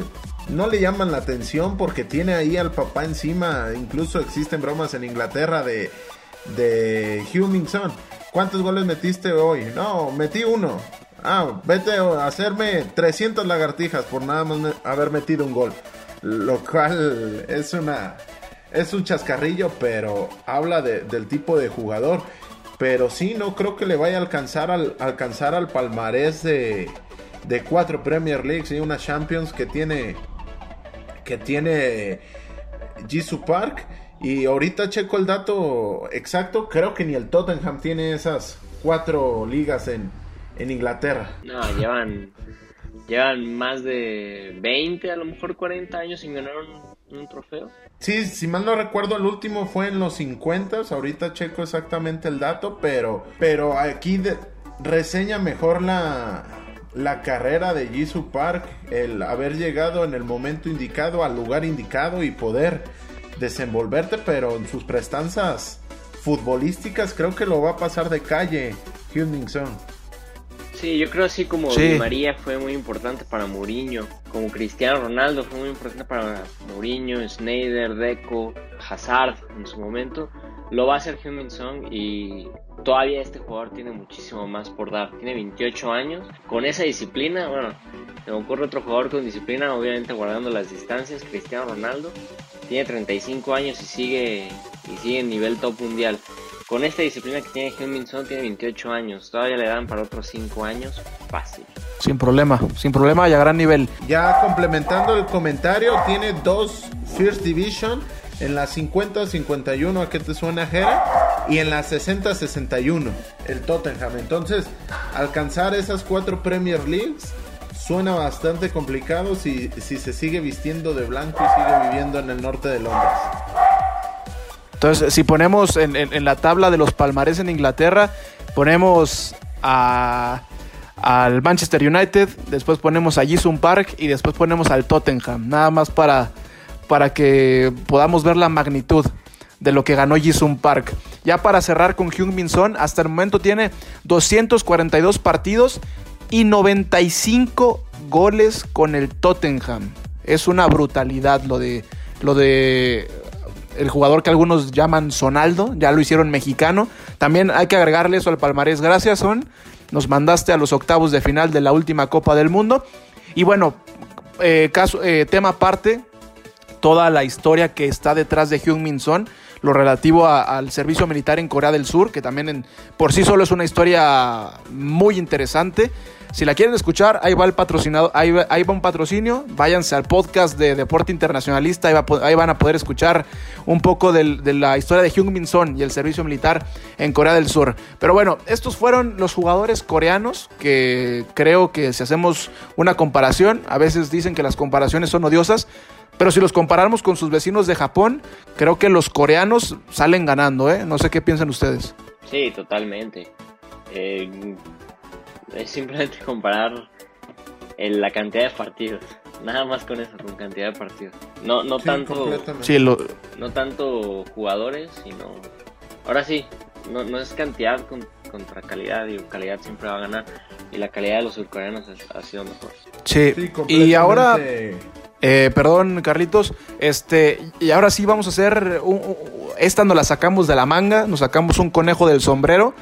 No le llaman la atención porque tiene ahí al papá encima. Incluso existen bromas en Inglaterra de, de Hummingson. ¿Cuántos goles metiste hoy? No, metí uno. Ah, vete a hacerme 300 lagartijas por nada más haber metido un gol. Lo cual es una. Es un chascarrillo, pero habla del tipo de jugador. Pero sí, no creo que le vaya a alcanzar al, alcanzar al palmarés de, de cuatro Premier Leagues y una Champions que tiene. Que tiene Jisoo Park. Y ahorita checo el dato exacto. Creo que ni el Tottenham tiene esas cuatro ligas en, en Inglaterra. No, llevan, llevan más de 20, a lo mejor 40 años sin ganar un, trofeo. Sí, si mal no recuerdo, el último fue en los 50, ahorita checo exactamente el dato, pero, pero aquí reseña mejor la, la carrera de Jisoo Park, el haber llegado en el momento indicado, al lugar indicado y poder desenvolverte, pero en sus prestanzas futbolísticas creo que lo va a pasar de calle Hyun Sí, yo creo así como Di María fue muy importante para Mourinho, como Cristiano Ronaldo fue muy importante para Mourinho, Snyder, Deco, Hazard en su momento, lo va a hacer Heung-Min Song y todavía este jugador tiene muchísimo más por dar. Tiene 28 años, con esa disciplina, bueno, se me ocurre otro jugador con disciplina, obviamente guardando las distancias, Cristiano Ronaldo, tiene 35 años y sigue y sigue en nivel top mundial. Con esta disciplina que tiene Heung-Min Son, tiene 28 años. Todavía le dan para otros 5 años. Fácil. Sin problema, sin problema y a gran nivel. Ya complementando el comentario, tiene dos First Division. En la 50-51, ¿a qué te suena, Jera? Y en la 60-61, el Tottenham. Entonces, alcanzar esas cuatro Premier Leagues suena bastante complicado si, si se sigue vistiendo de blanco y sigue viviendo en el norte de Londres. Entonces, si ponemos en, la tabla de los palmares en Inglaterra, ponemos a, al Manchester United, después ponemos a Jisung Park y después ponemos al Tottenham. Nada más para, para que podamos ver la magnitud de lo que ganó Jisung Park. Ya para cerrar con Hyun Min Son, hasta el momento tiene 242 partidos y 95 goles con el Tottenham. Es una brutalidad lo de lo de el jugador que algunos llaman Sonaldo, ya lo hicieron mexicano. También hay que agregarle eso al palmarés. Gracias, Son. Nos mandaste a los octavos de final de la última Copa del Mundo. Y bueno, eh, caso, eh, tema aparte, toda la historia que está detrás de Hyun Min Son, lo relativo al servicio militar en Corea del Sur, que también en, por sí solo es una historia muy interesante. Si la quieren escuchar, ahí va el patrocinado, ahí va, un patrocinio. Váyanse al podcast de Deporte Internacionalista, ahí, van a poder escuchar un poco de la historia de Hyung Min Son y el servicio militar en Corea del Sur. Pero bueno, estos fueron los jugadores coreanos que creo que si hacemos una comparación, a veces dicen que las comparaciones son odiosas. Pero si los comparamos con sus vecinos de Japón, creo que los coreanos salen ganando, ¿eh? No sé qué piensan ustedes. Sí, totalmente. Eh, es simplemente <laughs> comparar la cantidad de partidos. Nada más con eso, con cantidad de partidos. No, no tanto. No tanto jugadores, sino. Ahora sí, no, no es cantidad contra calidad. Digo, calidad siempre va a ganar. Y la calidad de los surcoreanos ha sido mejor. Sí, y ahora. Eh, perdón, Carlitos. Este, y ahora sí vamos a hacer. esta nos la sacamos de la manga. Nos sacamos un conejo del sombrero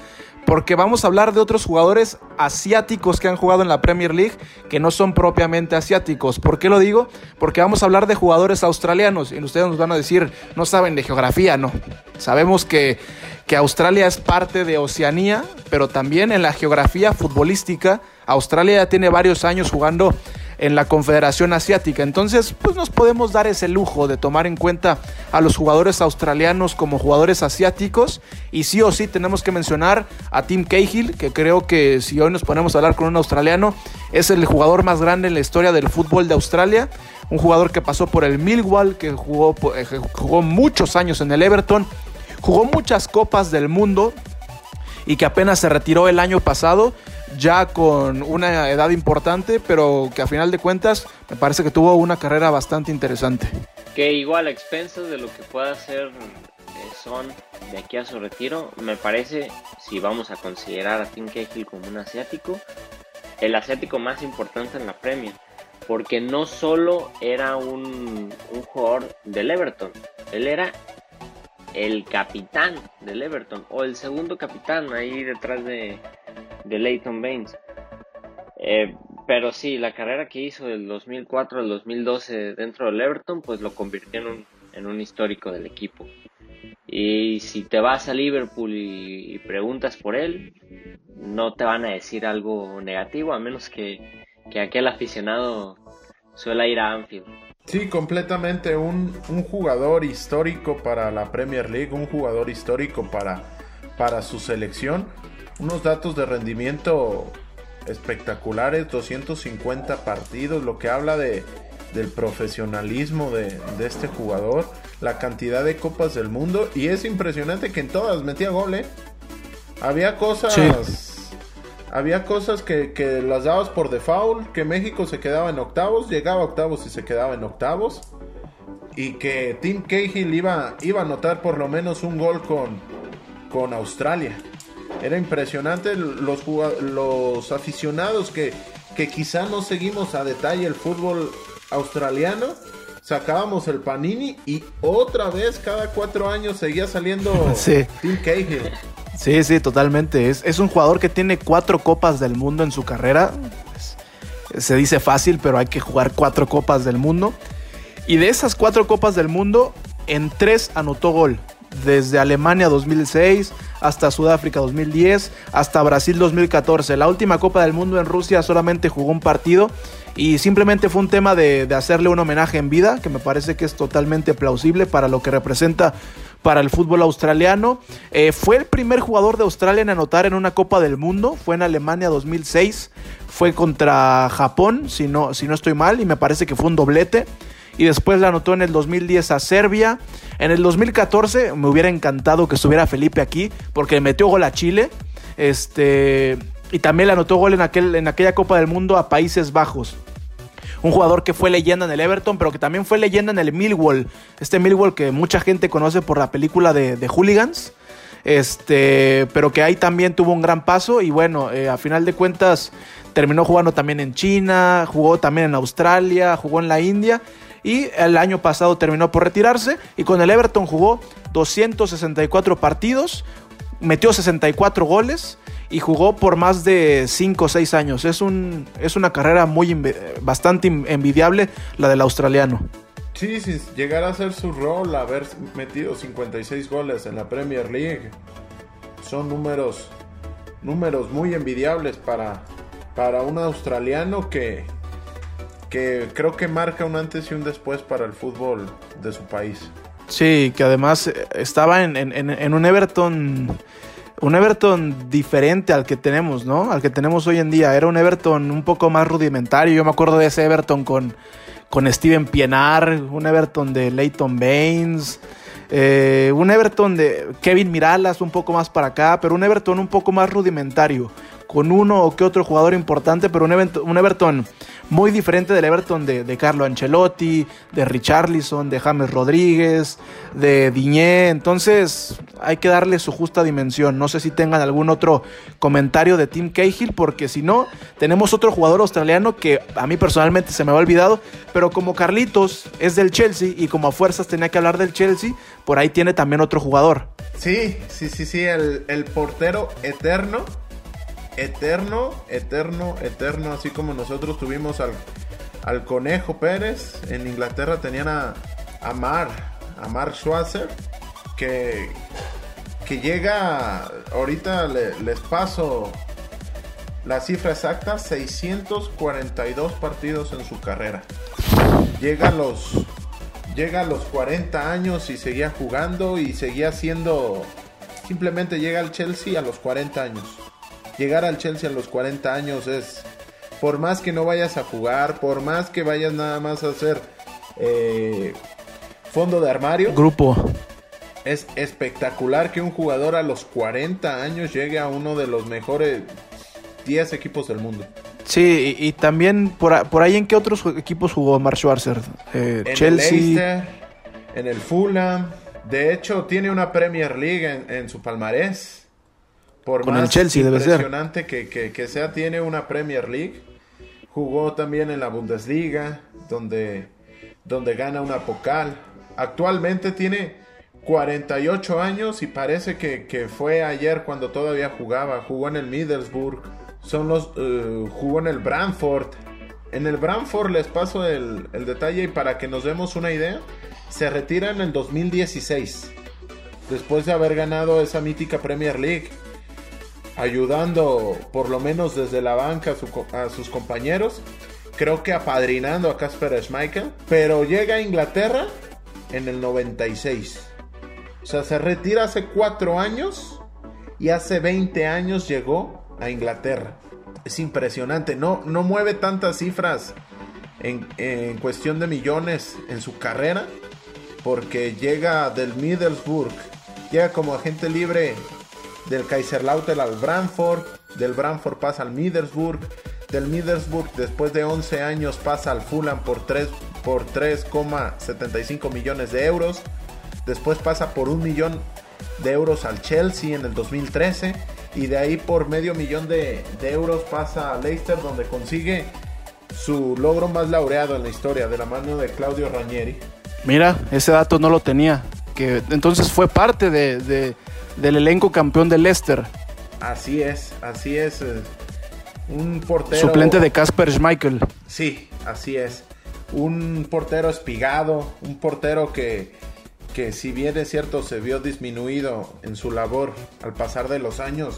porque vamos a hablar de otros jugadores asiáticos que han jugado en la Premier League que no son propiamente asiáticos. ¿Por qué lo digo? Porque vamos a hablar de jugadores australianos y ustedes nos van a decir, no saben de geografía, no. Sabemos que, que Australia es parte de Oceanía, pero también en la geografía futbolística, Australia ya tiene varios años jugando en la Confederación Asiática. Entonces, pues nos podemos dar ese lujo de tomar en cuenta a los jugadores australianos como jugadores asiáticos. Y sí o sí tenemos que mencionar a Tim Cahill, que creo que si hoy nos ponemos a hablar con un australiano, es el jugador más grande en la historia del fútbol de Australia. Un jugador que pasó por el Millwall, que jugó, eh, jugó muchos años en el Everton, jugó muchas copas del mundo y que apenas se retiró el año pasado ya con una edad importante, pero que a final de cuentas me parece que tuvo una carrera bastante interesante. Que igual a expensas de lo que pueda hacer eh, Son de aquí a su retiro, me parece, si vamos a considerar a Tim Cahill como un asiático, el asiático más importante en la Premier. Porque no solo era un, un jugador del Everton, él era el capitán del Everton o el segundo capitán ahí detrás de, de Leighton Baines. Eh, pero sí, la carrera que hizo del 2004 al 2012 dentro del Everton, pues lo convirtió en un, en un histórico del equipo. Y si te vas a Liverpool y, preguntas por él, no te van a decir algo negativo, a menos que, que aquel aficionado suela ir a Anfield. Sí, completamente un, un, jugador histórico para la Premier League, un jugador histórico para, para su selección unos datos de rendimiento espectaculares, 250 partidos, lo que habla de, del profesionalismo de, este jugador, la cantidad de copas del mundo y es impresionante que en todas metía gol, ¿eh? Había cosas... Había cosas que, que, las dabas por default, que México se quedaba en octavos, llegaba a octavos y se quedaba en octavos. Y que Tim Cahill iba, iba a anotar por lo menos un gol con, con Australia. Era impresionante los, los aficionados que, que quizá no seguimos a detalle el fútbol australiano. Sacábamos el Panini y otra vez cada cuatro años seguía saliendo <laughs> Tim Cahill. Sí, sí, totalmente. Es, es, un jugador que tiene cuatro copas del mundo en su carrera. se dice fácil, pero hay que jugar cuatro copas del mundo. Y de esas cuatro copas del mundo, en tres anotó gol desde Alemania 2006 hasta Sudáfrica 2010 hasta Brasil 2014. La última Copa del Mundo en Rusia solamente jugó un partido y simplemente fue un tema de, hacerle un homenaje en vida, que me parece que es totalmente plausible para lo que representa para el fútbol australiano. Eh, fue el primer jugador de Australia en anotar en una Copa del Mundo, fue en Alemania 2006, fue contra Japón, si no, si no estoy mal, y me parece que fue un doblete y después la anotó en el 2010 a Serbia. En el 2014 me hubiera encantado que estuviera Felipe aquí porque metió gol a Chile. Este, y también le anotó gol en, aquel, en aquella Copa del Mundo a Países Bajos. un jugador que fue leyenda en el Everton, pero que también fue leyenda en el Millwall. Este Millwall que mucha gente conoce por la película de, Hooligans. Este, pero que ahí también tuvo un gran paso y bueno, eh, a final de cuentas terminó jugando también en China, jugó también en Australia, jugó en la India y el año pasado terminó por retirarse y con el Everton jugó 264 partidos, metió 64 goles y jugó por más de 5 o 6 años. Es, un, es una carrera muy bastante envidiable la del australiano. Sí, sí, llegar a ser su rol, haber metido 56 goles en la Premier League, son números, números muy envidiables para, para un australiano que, que creo que marca un antes y un después para el fútbol de su país. Sí, que además eh, estaba en, un Everton un Everton diferente al que tenemos, ¿no? Al que tenemos hoy en día. Era un Everton un poco más rudimentario. Yo me acuerdo de ese Everton con con Steven Pienar, un Everton de Leighton Baines, eh, un Everton de Kevin Miralas un poco más para acá, pero un Everton un poco más rudimentario, con uno o que otro jugador importante, pero un, un Everton muy diferente del Everton de, Carlo Ancelotti, de Richarlison, de James Rodríguez, de Diñé. Entonces hay que darle su justa dimensión. No sé si tengan algún otro comentario de Tim Cahill, porque si no, tenemos otro jugador australiano que a mí personalmente se me ha olvidado, pero como Carlitos es del Chelsea y como a fuerzas tenía que hablar del Chelsea, por ahí tiene también otro jugador. Sí, sí, sí, sí, el, el portero eterno eterno, eterno, eterno, así como nosotros tuvimos al, al Conejo Pérez, en Inglaterra tenían a, a Mar, a Mark Schwarzer, que, que llega, ahorita les paso la cifra exacta, 642 partidos en su carrera. Llega a los, llega a los 40 años y seguía jugando y seguía siendo, simplemente llega al Chelsea a los 40 años llegar al Chelsea a los 40 años es, por más que no vayas a jugar, por más que vayas nada más a hacer eh, fondo de armario. Grupo. Es espectacular que un jugador a los 40 años llegue a uno de los mejores 10 equipos del mundo. Sí, y, también por, por, ahí en qué otros equipos jugó Mark Schwarzer. Eh, en Chelsea. El en el Fulham. De hecho, tiene una Premier League en, en su palmarés. Por Con el Chelsea debe ser. Impresionante que, que, sea, tiene una Premier League. Jugó también en la Bundesliga, donde, donde gana una Pocal. Actualmente tiene 48 años y parece que, fue ayer cuando todavía jugaba. Jugó en el Middlesbrough. Son los, eh, jugó en el Brantford. En el Brantford les paso el, el detalle y para que nos demos una idea, se retira en el 2016. Después de haber ganado esa mítica Premier League ayudando por lo menos desde la banca a, sus compañeros. Creo que apadrinando a Casper Schmeichel. Pero llega a Inglaterra en el 96. O sea, se retira hace 4 años y hace 20 años llegó a Inglaterra. Es impresionante. No, no mueve tantas cifras en, en cuestión de millones en su carrera. Porque llega del Middlesbrough. Llega como agente libre del Kaiserlautern al Brantford, del Brantford pasa al Middlesbrough, del Middlesbrough después de 11 años pasa al Fulham por 3 por 3,75 millones de euros, después pasa por un millón de euros al Chelsea en el 2013 y de ahí por medio millón de, de euros pasa a Leicester donde consigue su logro más laureado en la historia de la mano de Claudio Ranieri. Mira, ese dato no lo tenía, que entonces fue parte de del elenco campeón de Leicester. Así es, así es. Eh, un portero. Suplente de Casper Schmeichel. Sí, así es. Un portero espigado, un portero que, que si bien es cierto se vio disminuido en su labor al pasar de los años,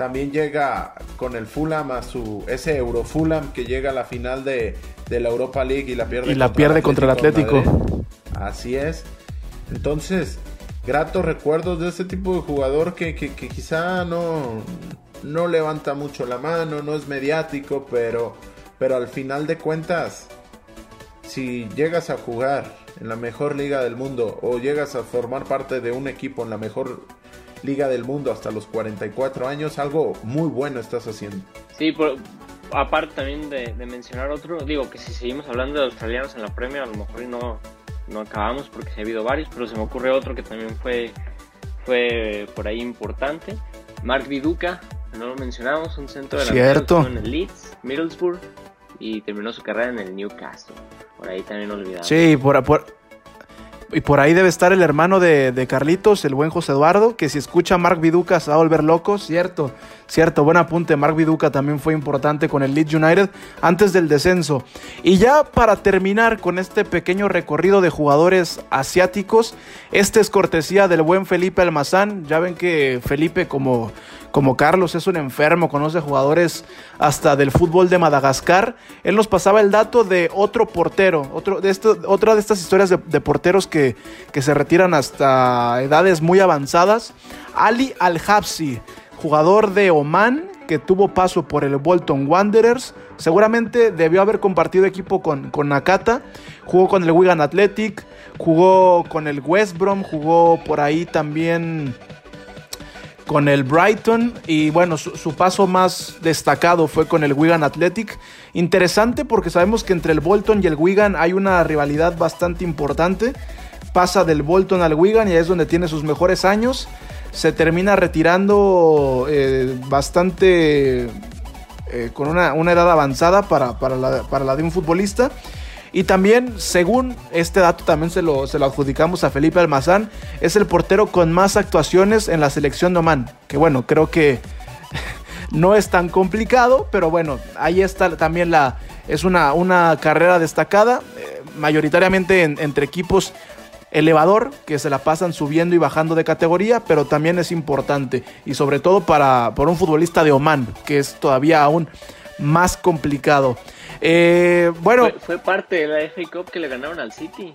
también llega con el Fulham a su ese Euro Fulham que llega a la final de, la Europa League y la pierde y la pierde contra el Atlético. Así es. Entonces, gratos recuerdos de ese tipo de jugador que, quizá no, no levanta mucho la mano, no es mediático, pero, pero al final de cuentas, si llegas a jugar en la mejor liga del mundo o llegas a formar parte de un equipo en la mejor liga del mundo hasta los 44 años, algo muy bueno estás haciendo. Sí, aparte también de, mencionar otro, digo que si seguimos hablando de australianos en la premia, a lo mejor no, no acabamos porque ha habido varios, pero se me ocurre otro que también fue, fue por ahí importante. Mark Viduca, no lo mencionamos, un centro de la en el Leeds, Middlesbrough, y terminó su carrera en el Newcastle. Por ahí también olvidamos. Sí, por, por, y por ahí debe estar el hermano de, Carlitos, el buen José Eduardo, que si escucha a Mark Viduca se va a volver loco. Cierto, cierto, buen apunte. Mark Viduca también fue importante con el Leeds United antes del descenso. Y ya para terminar con este pequeño recorrido de jugadores asiáticos, este es cortesía del buen Felipe Almazán. Ya ven que Felipe como como Carlos es un enfermo, conoce jugadores hasta del fútbol de Madagascar. Él nos pasaba el dato de otro portero, otro de esto, otra de estas historias de, porteros que, que, se retiran hasta edades muy avanzadas. Ali Al-Habsi, jugador de Oman que tuvo paso por el Bolton Wanderers. Seguramente debió haber compartido equipo con, con Nakata. Jugó con el Wigan Athletic, jugó con el West Brom, jugó por ahí también con el Brighton y bueno, su, paso más destacado fue con el Wigan Athletic. Interesante porque sabemos que entre el Bolton y el Wigan hay una rivalidad bastante importante. Pasa del Bolton al Wigan y es donde tiene sus mejores años. Se termina retirando eh, bastante eh, con una, edad avanzada para, para, la, para la de un futbolista. Y también, según este dato, también se lo, se lo adjudicamos a Felipe Almazán, es el portero con más actuaciones en la selección de Oman. Que bueno, creo que <laughs> no es tan complicado, pero bueno, ahí está también la. Es una, una carrera destacada, eh, mayoritariamente entre equipos elevador, que se la pasan subiendo y bajando de categoría, pero también es importante. Y sobre todo para, para un futbolista de Oman, que es todavía aún más complicado. Eh, bueno. Fue, parte de la FA Cup que le ganaron al City.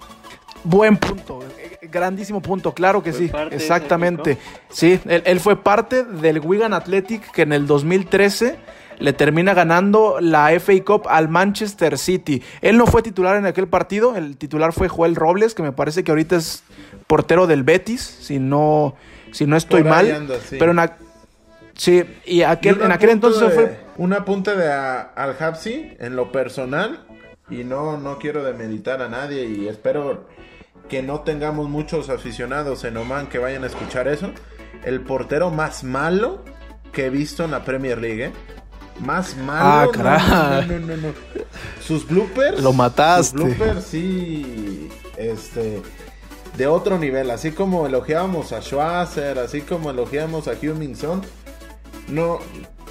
Buen punto, eh, grandísimo punto, claro que sí, exactamente. Sí, él, fue parte del Wigan Athletic que en el 2013 le termina ganando la FA Cup al Manchester City. Él no fue titular en aquel partido, el titular fue Joel Robles, que me parece que ahorita es portero del Betis, si no, si no estoy mal. Pero en, sí, y aquel, en aquel entonces fue un apunte de al Hapsi en lo personal y no, no quiero demeritar a nadie y espero que no tengamos muchos aficionados en Oman que vayan a escuchar eso. El portero más malo que he visto en la Premier League, ¿eh? Más malo. Ah, no, no, no, Sus bloopers. Lo mataste. Sus bloopers, sí. Este. De otro nivel. Así como elogiábamos a Schwarzer, así como elogiamos a Hugh No,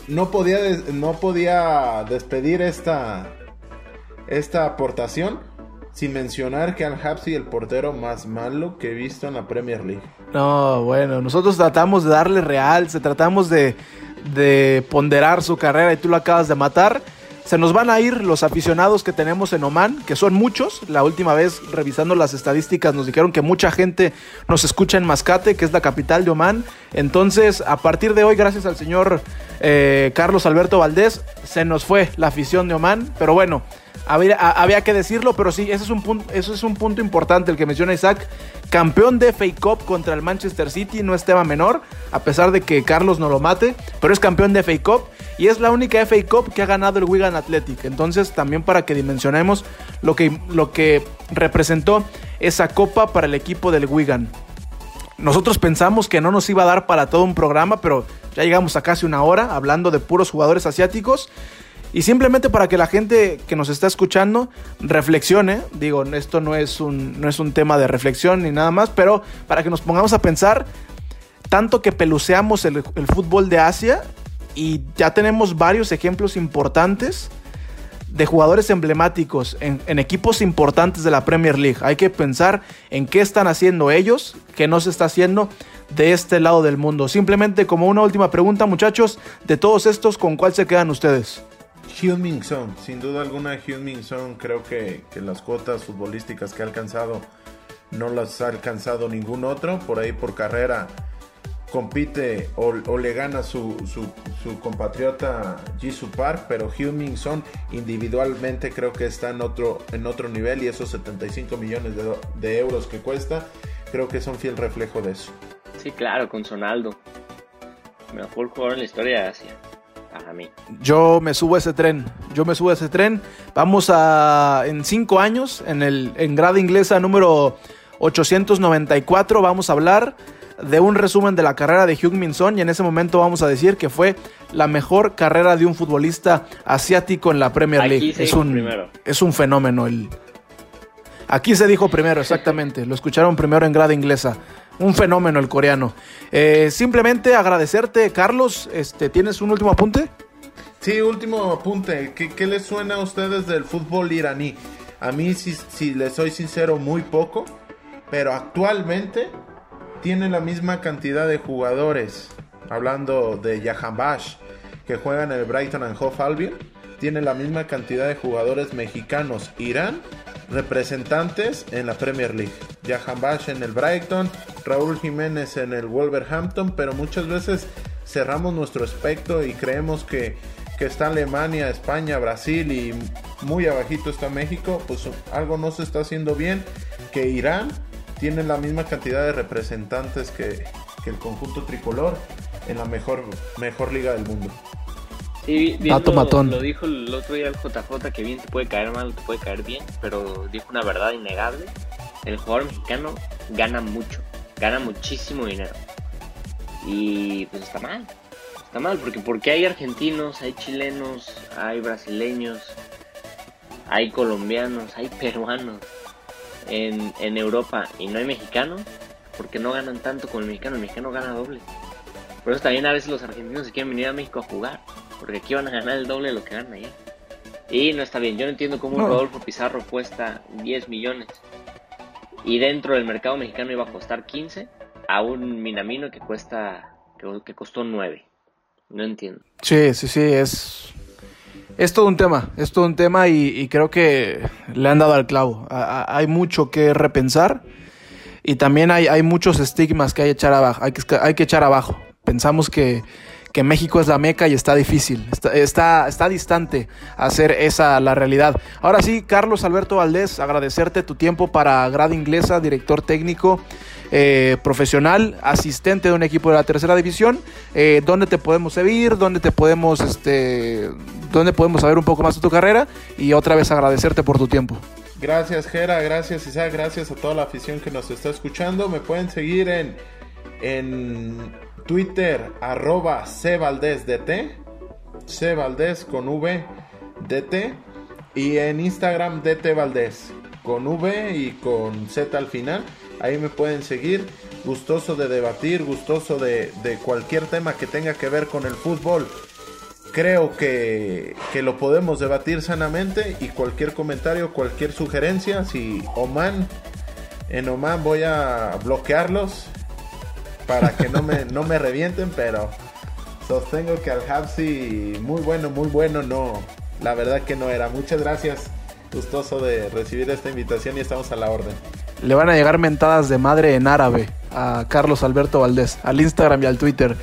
no podía, no podía despedir esta, esta aportación sin mencionar que Al Hapsi el portero más malo que he visto en la Premier League. No, bueno, nosotros tratamos de darle real, se tratamos de, de ponderar su carrera y tú lo acabas de matar. Se nos van a ir los aficionados que tenemos en Oman, que son muchos. La última vez, revisando las estadísticas, nos dijeron que mucha gente nos escucha en Mascate, que es la capital de Oman. Entonces, a partir de hoy, gracias al señor eh, Carlos Alberto Valdés, se nos fue la afición de Oman. Pero bueno, había, que decirlo, pero sí, ese es, un punto, eso es un punto importante el que menciona Isaac. Campeón de FA Cup contra el Manchester City, no es tema menor, a pesar de que Carlos no lo mate, pero es campeón de FA Cup y es la única FA Cup que ha ganado el Wigan Athletic. Entonces, también para que dimensionemos lo que, lo que representó esa copa para el equipo del Wigan. Nosotros pensamos que no nos iba a dar para todo un programa, pero ya llegamos a casi una hora hablando de puros jugadores asiáticos. Y simplemente para que la gente que nos está escuchando reflexione, digo, esto no es un, no es un tema de reflexión ni nada más, pero para que nos pongamos a pensar, tanto que peluceamos el, el fútbol de Asia, y ya tenemos varios ejemplos importantes de jugadores emblemáticos en, equipos importantes de la Premier League. Hay que pensar en qué están haciendo ellos, qué no se está haciendo de este lado del mundo. Simplemente como una última pregunta, muchachos, de todos estos, ¿con cuál se quedan ustedes? Heung-Min Son, sin duda alguna Heung-Min Son, creo que, que las cuotas futbolísticas que ha alcanzado no las ha alcanzado ningún otro, por ahí por carrera compite o, le gana su, su, compatriota Jisoo Park, pero Heung-Min Son individualmente creo que está en otro, en otro nivel y esos 75 millones de, euros que cuesta, creo que son fiel reflejo de eso. Sí, claro, con Sonaldo. Mejor jugador en la historia de Asia. Mí. Yo me subo a ese tren, yo me subo a ese tren. Vamos a, en cinco años, en, el, en grada inglesa número 894, vamos a hablar de un resumen de la carrera de Hugh Minson y en ese momento vamos a decir que fue la mejor carrera de un futbolista asiático en la Premier League. Es un, es un fenómeno. El... Aquí se dijo primero, exactamente. Lo escucharon primero en grada inglesa. Un fenómeno el coreano. Eh, simplemente agradecerte, Carlos. Este, ¿Tienes un último apunte? Sí, último apunte. ¿Qué, qué les suena a ustedes del fútbol iraní? A mí, si, si les soy sincero, muy poco. Pero actualmente tiene la misma cantidad de jugadores. Hablando de Jahan Bash, que juegan en el Brighton and Hove Albion. Tiene la misma cantidad de jugadores mexicanos. Irán, representantes en la Premier League. Jahan Bash en el Brighton, Raúl Jiménez en el Wolverhampton. Pero muchas veces cerramos nuestro espectro y creemos que, que está Alemania, España, Brasil y muy abajito está México, pues algo no se está haciendo bien, que Irán tiene la misma cantidad de representantes que, que el conjunto tricolor en la mejor, mejor liga del mundo. Sí, bien Dato lo, matón. lo dijo el otro día el JJ, que bien te puede caer mal, te puede caer bien, pero dijo una verdad innegable. El jugador mexicano gana mucho, gana muchísimo dinero. Y pues está mal, está mal, porque porque hay argentinos, hay chilenos, hay brasileños, hay colombianos, hay peruanos en, en Europa y no hay mexicanos, porque no ganan tanto como el mexicano, el mexicano gana doble. Por eso también a veces los argentinos se quieren venir a México a jugar, porque aquí van a ganar el doble de lo que ganan allá. Y no está bien, yo no entiendo cómo un No. Rodolfo Pizarro cuesta 10 millones y dentro del mercado mexicano iba a costar 15 a un Minamino que cuesta que, que costó 9. No entiendo. Sí, sí, sí, es, es todo un tema, es todo un tema y, y creo que le han dado al clavo. A- a- hay mucho que repensar y también hay, hay muchos estigmas que hay, echar abajo, hay, que, hay que echar abajo. Pensamos que, que México es la meca y está difícil, está, está, está distante hacer esa la realidad. Ahora sí, Carlos Alberto Valdés, agradecerte tu tiempo para Grada Inglesa, director técnico, eh, profesional, asistente de un equipo de la tercera división. Eh, ¿Dónde te podemos seguir? ¿Dónde te podemos, este, dónde podemos saber un poco más de tu carrera? Y otra vez agradecerte por tu tiempo. Gracias Jera, gracias Isaac, gracias a toda la afición que nos está escuchando. Me pueden seguir en, en Twitter arroba cvaldesdt, cvaldés con v dt y en Instagram dt valdés con v y con z al final. Ahí me pueden seguir. Gustoso de debatir, gustoso de, de cualquier tema que tenga que ver con el fútbol creo que, que lo podemos debatir sanamente y cualquier comentario, cualquier sugerencia, si Oman, en Oman voy a bloquearlos para que no me, no me revienten, pero sostengo que al Hapsi muy bueno, muy bueno, no, la verdad que no era. Muchas gracias, gustoso de recibir esta invitación y estamos a la orden. Le van a llegar mentadas de madre en árabe a Carlos Alberto Valdés, al Instagram y al Twitter.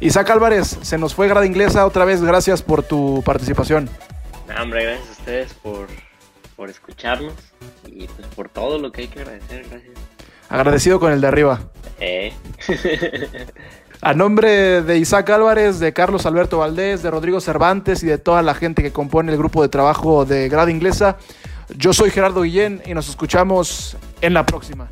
Isaac Álvarez, se nos fue grada inglesa otra vez, gracias por tu participación. No, hombre, gracias a ustedes por, por escucharnos y pues por todo lo que hay que agradecer. Gracias. Agradecido con el de arriba. Eh. A nombre de Isaac Álvarez, de Carlos Alberto Valdés, de Rodrigo Cervantes y de toda la gente que compone el grupo de trabajo de Grada Inglesa, yo soy Gerardo Guillén y nos escuchamos en la próxima.